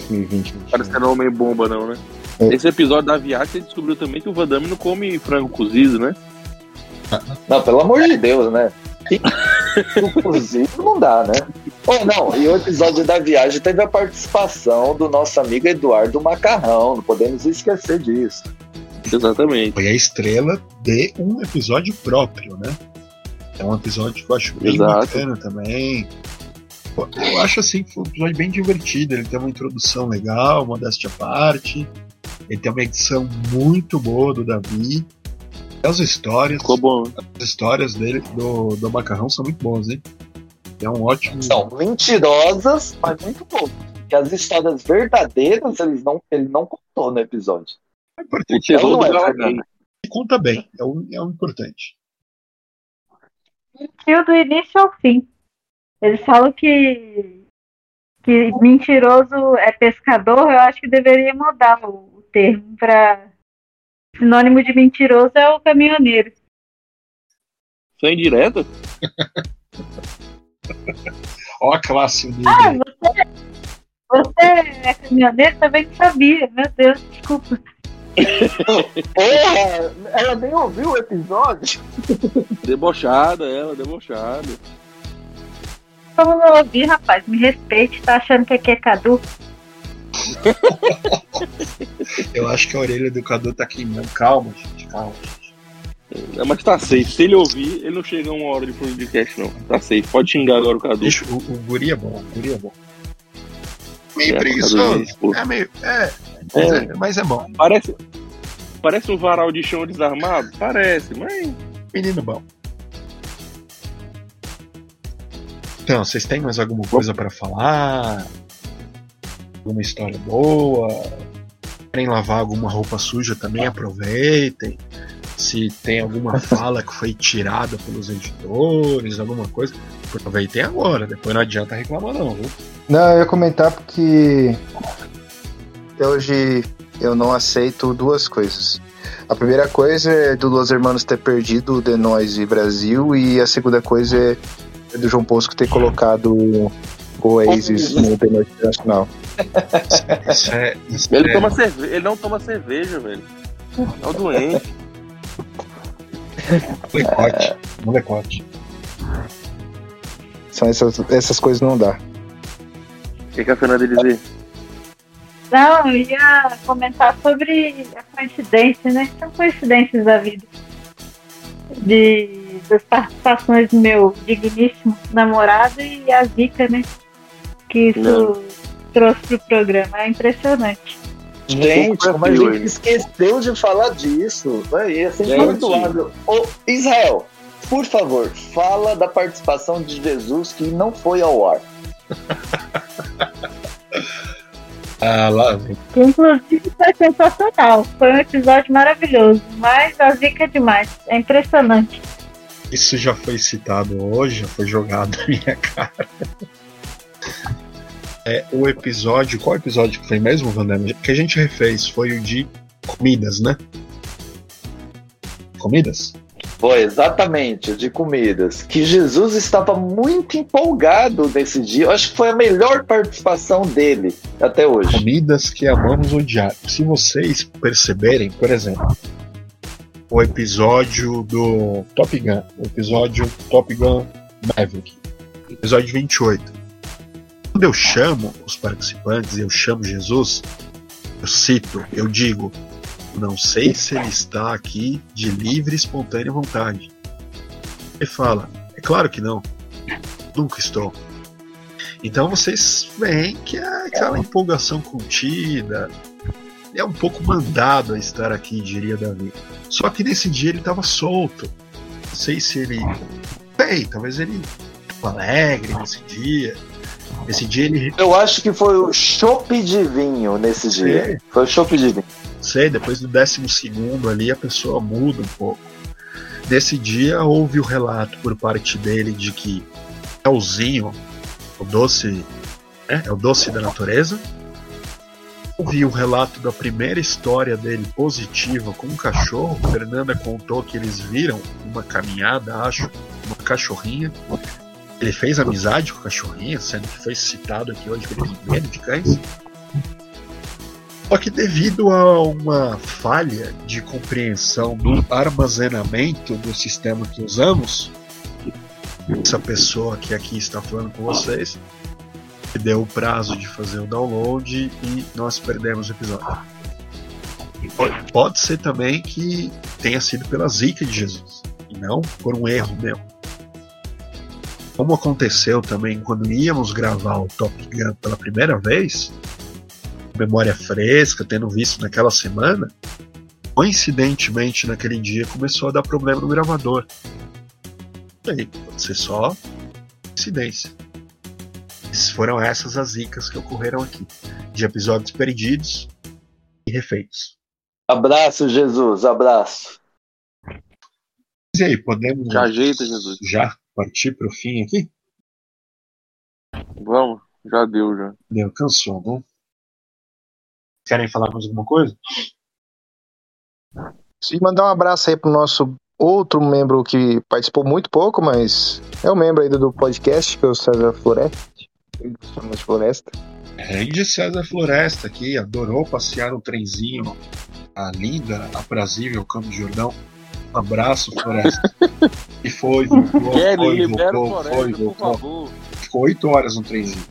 em 2020. Parecendo homem bomba, não, né? É. Esse episódio da viagem, você descobriu também que o Van Damme não come frango cozido, né? Não, pelo amor de Deus, né? O cozido não dá, né? Oh, não, e o episódio da viagem teve a participação do nosso amigo Eduardo Macarrão, não podemos esquecer disso. Exatamente. Foi a estrela de um episódio próprio, né? É um episódio que eu acho bem Exato. bacana também. Eu acho assim que foi um episódio bem divertido. Ele tem uma introdução legal, modéstia à parte. Ele tem uma edição muito boa do Davi. As histórias, Ficou bom. as histórias dele, do, do Macarrão, são muito boas, hein? É um ótimo. São mentirosas, mas muito bom. Que as histórias verdadeiras eles não, ele não contou no episódio. É importante. Não do é verdade. Ele conta bem. É o, é o importante. Mentiu do início ao fim. Eles falam que, que mentiroso é pescador, eu acho que deveria mudar o, o termo para sinônimo de mentiroso é o caminhoneiro. Foi indireta? Ó a classe unida. Ah, você, você é caminhoneiro? Também não sabia. Meu Deus, desculpa. Porra, ela nem ouviu o episódio. Debochada, ela, debochada. Como não ouvi, rapaz? Me respeite, tá achando que aqui é Cadu? Eu acho que a orelha do Cadu tá queimando. Calma, gente, calma, gente. É, Mas tá safe. Se ele ouvir, ele não chega a uma hora de podcast, não. Tá safe. Pode xingar agora o Cadu. Deixa, o, o guri é bom, o guri é bom. Meio É, preguiçoso. Cadu, pô. É meio. É, mas É. é, mas é bom. Parece, parece um varal de chão desarmado? Parece, mas. Menino bom. Então, vocês têm mais alguma coisa pra falar? Alguma história boa? Querem lavar alguma roupa suja também? Aproveitem. Se tem alguma fala que foi tirada pelos editores, alguma coisa, aproveitem agora. Depois não adianta reclamar, não, viu? Não, eu ia comentar porque hoje eu não aceito duas coisas. A primeira coisa é do Los Hermanos ter perdido o The Noise Brasil e a segunda coisa é do João Bosco ter colocado Oasis no The Noise Internacional. Isso é. Isso Ele, é- toma cerve... ele não toma cerveja, velho. É um doente. molecote. Molecote. São essas, essas coisas não dá. O que, que a Fernanda ia dizer? Não, eu ia comentar sobre a coincidência, né? São coincidências da vida. De, das participações do meu digníssimo namorado e a Zica, né? Que isso Não. trouxe pro programa. É impressionante. Gente, como a frio gente esqueceu de falar disso. Ser Gente. muito. Ô, Israel, por favor, fala da participação de Jesus que não foi ao ar. Ah, lá, inclusive foi sensacional. Foi um episódio maravilhoso. Mas a Zica é demais. É impressionante. isso já foi citado hoje, já foi jogado na minha cara. É, o episódio, qual episódio que foi mesmo, Vandana? Que a gente refez foi o de comidas, né? Comidas? Foi exatamente de comidas. Que Jesus estava muito empolgado nesse dia. Eu acho que foi a melhor participação dele até hoje. Comidas que amamos odiar. Se vocês perceberem, por exemplo, o episódio do Top Gun, o episódio Top Gun Maverick, episódio 28. Quando eu chamo os participantes, eu chamo Jesus, eu cito, eu digo, não sei se ele está aqui de livre e espontânea vontade. Ele fala, é claro que não, nunca estou. Então vocês veem que é aquela empolgação contida, é um pouco mandado a estar aqui, diria Davi. Só que nesse dia ele estava solto. Não sei se ele. Bem, talvez ele alegre nesse dia. Esse dia ele. Eu acho que foi o chopp de vinho nesse Sim. dia. Foi o chopp de vinho. sei, depois do décimo segundo ali a pessoa muda um pouco. Nesse dia houve o relato por parte dele de que é o Zinho, o doce, né, é o doce da natureza. Houve o relato da primeira história dele positiva com um cachorro. Fernanda contou que eles viram uma caminhada, acho, uma cachorrinha. Ele fez amizade com a cachorrinha, sendo que foi citado aqui hoje tem medo de cães. Só que devido a uma falha de compreensão do armazenamento do sistema que usamos, essa pessoa que aqui está falando com vocês deu o prazo de fazer o download e nós perdemos o episódio. Pode ser também que tenha sido pela zica de Jesus e não por um erro meu. Como aconteceu também quando íamos gravar o Top Gun pela primeira vez, memória fresca, tendo visto naquela semana, coincidentemente naquele dia começou a dar problema no gravador. E aí, pode ser só coincidência. Mas Foram essas as zicas que ocorreram aqui, de episódios perdidos e refeitos. Abraço, Jesus, abraço. E aí, podemos Já ajeita, Jesus. já partir para o fim aqui? Vamos, já deu já. Deu, cansou, né? Querem falar mais alguma coisa? E mandar um abraço aí pro nosso outro membro que participou muito pouco, mas é o membro ainda do podcast, que é o César Floresta. César Floresta. Grande César Floresta aqui, adorou passear no trenzinho, a linda, aprazível Campo de Jordão. Um abraço, Floresta. E foi, voltou, Kelly, foi, libera o voltou, Floresta, foi, por voltou. favor. Ficou oito horas no trenzinho.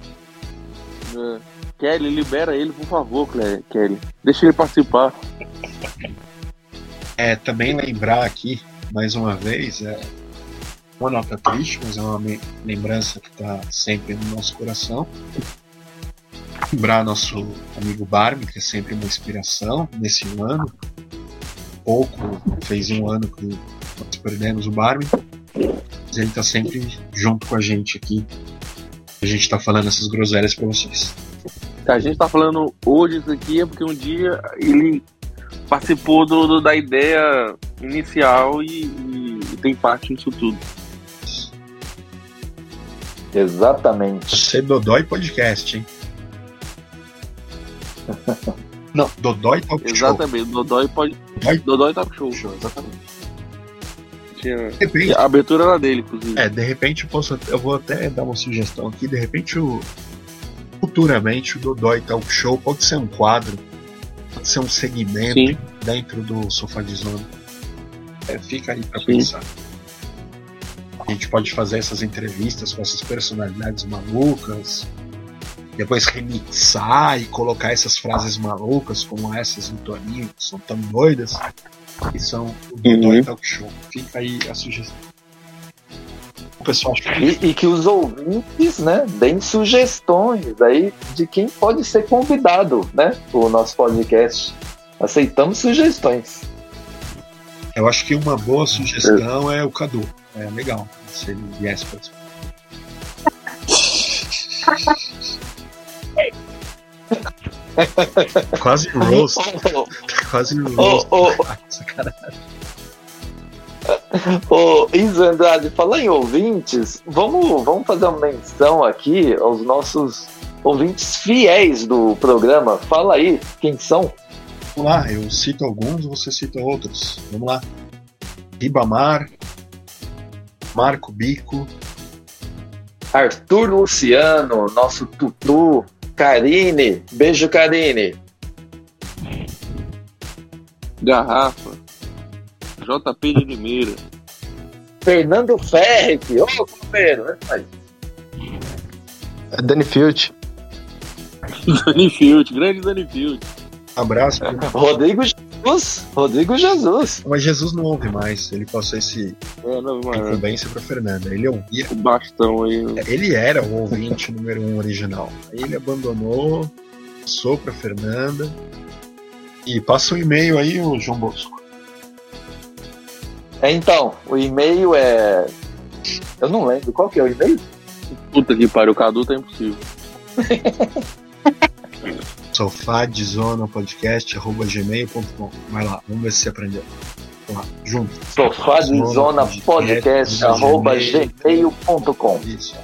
É. Kelly, libera ele, por favor, Cle- Kelly. Deixa ele participar. É, também lembrar aqui, mais uma vez, é uma nota triste, mas é uma lembrança que está sempre no nosso coração. Lembrar nosso amigo Barney, que é sempre uma inspiração nesse ano. Pouco, fez um ano que nós perdemos o Barney, mas ele está sempre junto com a gente aqui. A gente está falando essas groselhas para vocês. A gente tá falando hoje isso aqui é porque um dia ele participou do, do- da ideia inicial e, e- e tem parte nisso tudo. Exatamente. Você Dodói Podcast, hein? Não, Dodói Talk Show. Exatamente, Dodói pode. Dodói Dodói tá show. Show, exatamente. Tinha- De repente, A abertura era dele, inclusive. é, de repente eu posso, eu vou até dar uma sugestão aqui. De repente, o, futuramente o Dodói Talk Show pode ser um quadro, pode ser um segmento Sim. dentro do Sofá de Zona. É, fica aí pra Sim. pensar. A gente pode fazer essas entrevistas com essas personalidades malucas, depois remixar e colocar essas frases malucas, como essas do Toninho, que são tão doidas, que são o Dodói Uhum. Talk Show. Fica aí a sugestão. O pessoal que E, e que os ouvintes, né, deem sugestões aí de quem pode ser convidado, né, o nosso podcast. Aceitamos sugestões. Eu acho que uma boa sugestão é o Cadu. É legal. Se ele viesse pra Quase roast. Quase roast. ô, Sacanagem. ô, Isa Andrade, falar em ouvintes, vamos, vamos fazer uma menção aqui aos nossos ouvintes fiéis do programa. Fala aí quem são. Vamos lá, eu cito alguns, você cita outros. Vamos lá. Ribamar, Marco Bico, Arthur Luciano, nosso tutu, Karine, beijo Karine, Garrafa. JP de Limeira. Fernando Ferri, ô companheiro, né? Mas, É Danny Field. Dani Field, grande Dani Field. abraço. Rodrigo Jesus, Rodrigo Jesus. Mas Jesus não ouve mais, ele passou esse É, não, incumbência pra Fernanda. Ele ouvia, o bastão aí. ele era o ouvinte número um original. Aí ele abandonou, passou pra Fernanda. E passa um e-mail aí, o João Bosco. É, Então, o e-mail é. Eu não lembro, qual que é o e-mail? Puta que pariu, o Cadu tá impossível. Sofá de Zona Podcast, arroba gmail.com. Vai lá, vamos ver se você aprendeu. Vamos lá, junto. Sofá de Zona Podcast, arroba gmail.com. Isso.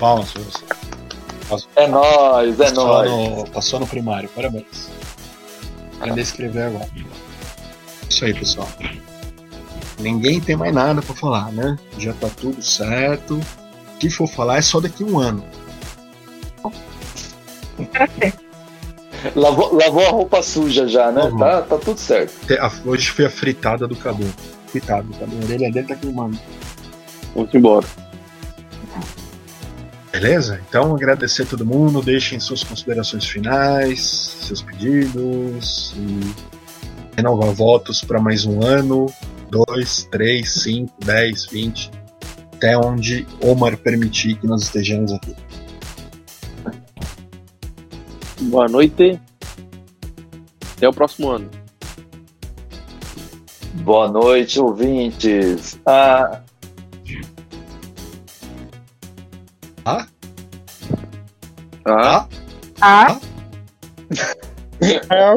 Palmas pra você. É nóis, é Passou nóis. no, passou no primário, parabéns. Aprender a escrever agora. Isso aí, pessoal. Ninguém tem mais nada pra falar, né? Já tá tudo certo. O que for falar é só daqui a um ano. Pra ser. Lavou, lavou a roupa suja já, né? Uhum. Tá, tá tudo certo. Hoje foi a fritada do Cadu. Coitado, do Cadu. A orelha dele tá queimando. Vamos embora. Beleza? Então, agradecer a todo mundo. Deixem suas considerações finais, seus pedidos e renovar votos para mais um ano, dois, três, cinco, dez, vinte, até onde Omar permitir que nós estejamos aqui. Boa noite. Até o próximo ano. Boa noite, ouvintes. Ah, Ah? Ah, Ah,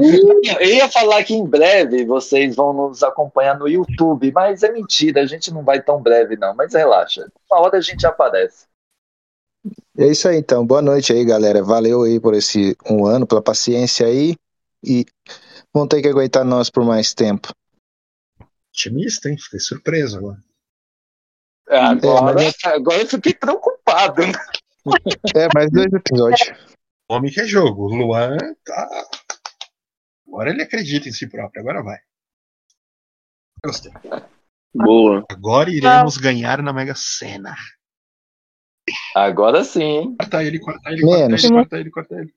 eu ia falar que em breve vocês vão nos acompanhar no YouTube, mas é mentira, a gente não vai tão breve, não. Mas relaxa, uma hora a gente aparece. É isso aí, então. Boa noite aí, galera. Valeu aí por esse um ano, pela paciência aí. E vão ter que aguentar nós por mais tempo. Otimista, hein? Fiquei surpreso agora. Agora, mas agora eu fiquei preocupado. né? É, mais dois episódios. Homem que é jogo. Luan tá. Agora ele acredita em si próprio. Agora vai. Gostei. boa. Agora iremos ganhar na Mega Sena. Agora sim, hein? Corta ele, corta ele, corta Menos. ele, corta ele, corta ele.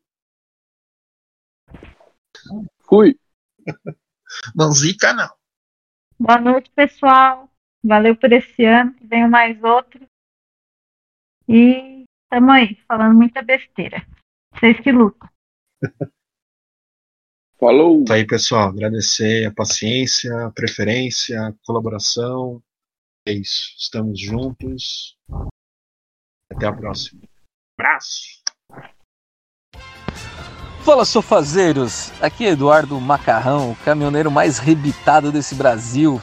Fui. Não zica, não. boa noite, pessoal. Valeu por esse ano. Venho mais outro. E tamo aí, falando muita besteira. Vocês que lutam. Falou. Tá aí, pessoal. Agradecer a paciência, a preferência, a colaboração. É isso. Estamos juntos. Até a próxima. Abraço. Fala sofazeiros, aqui é Eduardo Macarrão, o caminhoneiro mais rebitado desse Brasil.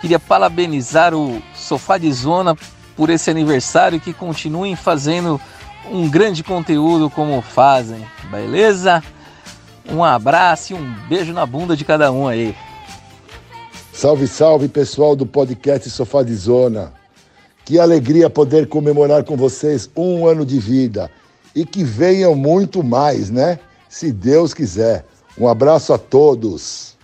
Queria parabenizar o Sofá de Zona por esse aniversário e que continuem fazendo um grande conteúdo como fazem, beleza? Um abraço e um beijo na bunda de cada um aí. Salve, salve pessoal do podcast Sofá de Zona. Que alegria poder comemorar com vocês um ano de vida e que venham muito mais, né? Se Deus quiser. Um abraço a todos.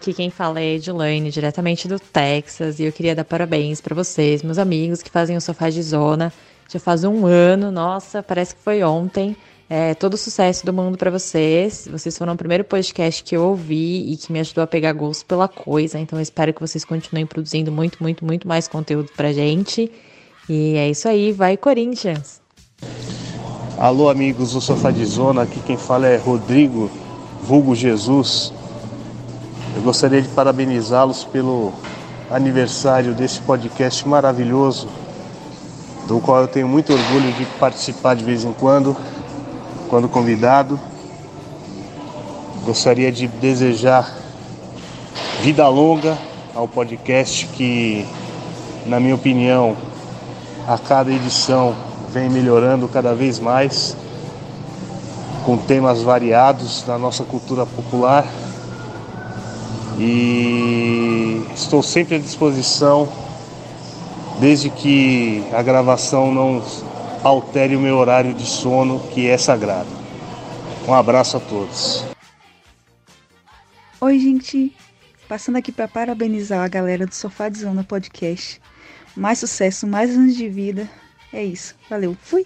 Aqui quem fala é Edilane, diretamente do Texas, e eu queria dar parabéns para vocês, meus amigos que fazem o Sofá de Zona. Já faz um ano, nossa, parece que foi ontem. É, todo sucesso do mundo para vocês. Vocês foram o primeiro podcast que eu ouvi e que me ajudou a pegar gosto pela coisa. Então eu espero que vocês continuem produzindo muito, muito, muito mais conteúdo pra gente. E é isso aí, vai Corinthians! Alô, amigos do Sofá de Zona, aqui quem fala é Rodrigo, vulgo Jesus. Eu gostaria de parabenizá-los pelo aniversário desse podcast maravilhoso, do qual eu tenho muito orgulho de participar de vez em quando, quando convidado. Gostaria de desejar vida longa ao podcast que, na minha opinião, a cada edição vem melhorando cada vez mais, com temas variados da nossa cultura popular. e estou sempre à disposição, desde que a gravação não altere o meu horário de sono, que é sagrado. Um abraço a todos. Oi, gente. Passando aqui para parabenizar a galera do Sofá de Zona Podcast. Mais sucesso, mais anos de vida. É isso. Valeu. Fui.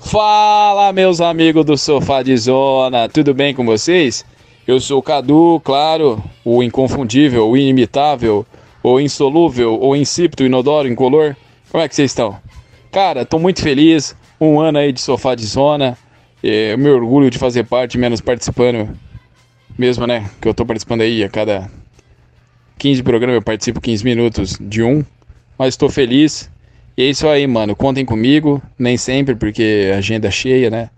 Fala, meus amigos do Sofá de Zona. Tudo bem com vocês? Eu sou o Cadu, claro, o inconfundível, o inimitável, o insolúvel, o insípido, inodoro, incolor. Como é que vocês estão? Cara, tô muito feliz. Um ano aí de Sofá de Zona. É, eu me orgulho de fazer parte, menos participando mesmo, né? Que eu tô participando aí a cada 15 programas, eu participo 15 minutos de um. Mas tô feliz. E é isso aí, mano. Contem comigo. Nem sempre, porque agenda é cheia, né?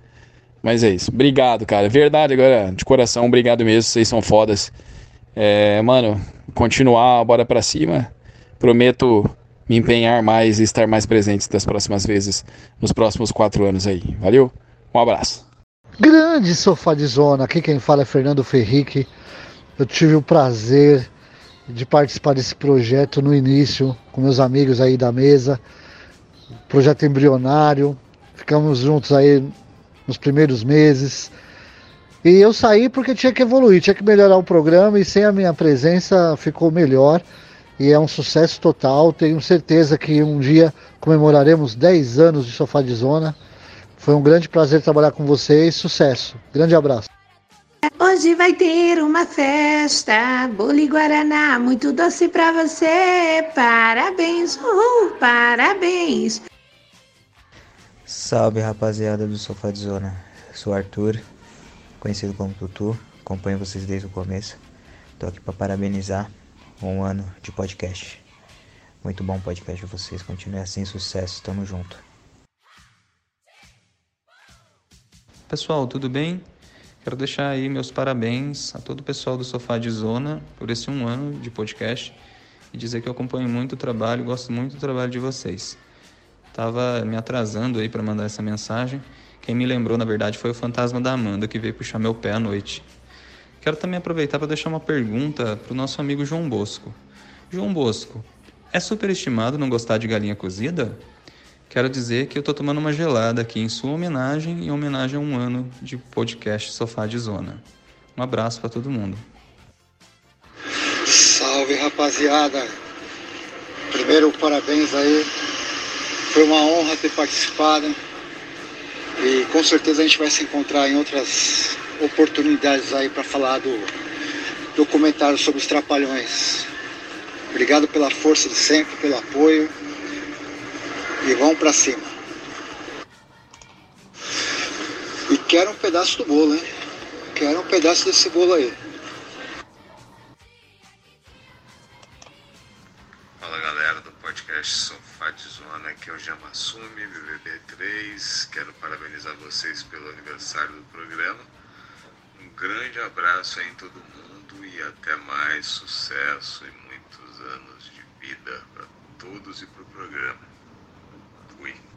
Mas é isso. Obrigado, cara. Verdade, agora, de coração, obrigado mesmo. Vocês são fodas. É, mano, continuar, bora pra cima. Prometo me empenhar mais e estar mais presente das próximas vezes, nos próximos quatro anos aí. Valeu? Um abraço. Grande sofá de zona, aqui quem fala é Fernando Ferrique. Eu tive o prazer de participar desse projeto no início, com meus amigos aí da mesa. Projeto embrionário. Ficamos juntos aí nos primeiros meses. E eu saí porque tinha que evoluir, tinha que melhorar o programa e sem a minha presença ficou melhor. E é um sucesso total. Tenho certeza que um dia comemoraremos 10 anos de Sofá de Zona. Foi um grande prazer trabalhar com vocês. Sucesso. Grande abraço. Hoje vai ter uma festa, bolo e guaraná, muito doce pra você. Parabéns, uhul, parabéns. Salve rapaziada do Sofá de Zona. Sou Arthur, conhecido como Tutu. Acompanho vocês desde o começo. Tô aqui para parabenizar um ano de podcast. Muito bom podcast de vocês. Continue assim, sucesso. Tamo junto. Pessoal, tudo bem? Quero deixar aí meus parabéns a todo o pessoal do Sofá de Zona por esse um ano de podcast e dizer que eu acompanho muito o trabalho, gosto muito do trabalho de vocês. Tava me atrasando aí para mandar essa mensagem. Quem me lembrou, na verdade, foi o fantasma da Amanda que veio puxar meu pé à noite. Quero também aproveitar para deixar uma pergunta para o nosso amigo João Bosco. João Bosco, é superestimado não gostar de galinha cozida? Quero dizer que eu estou tomando uma gelada aqui em sua homenagem e em homenagem a um ano de podcast Sofá de Zona. Um abraço para todo mundo. Salve rapaziada! Primeiro, parabéns aí. Foi uma honra ter participado. E com certeza a gente vai se encontrar em outras oportunidades aí para falar do documentário sobre os Trapalhões. Obrigado pela força de sempre, pelo apoio e vão para cima. E quero um pedaço do bolo, hein? Quero um pedaço desse bolo aí. Fala galera do podcast Sofá de Zona, aqui é o Jamassumi, BBB3. Quero parabenizar vocês pelo aniversário do programa. Grande abraço aí em todo mundo e até mais sucesso e muitos anos de vida para todos e para o programa. Fui.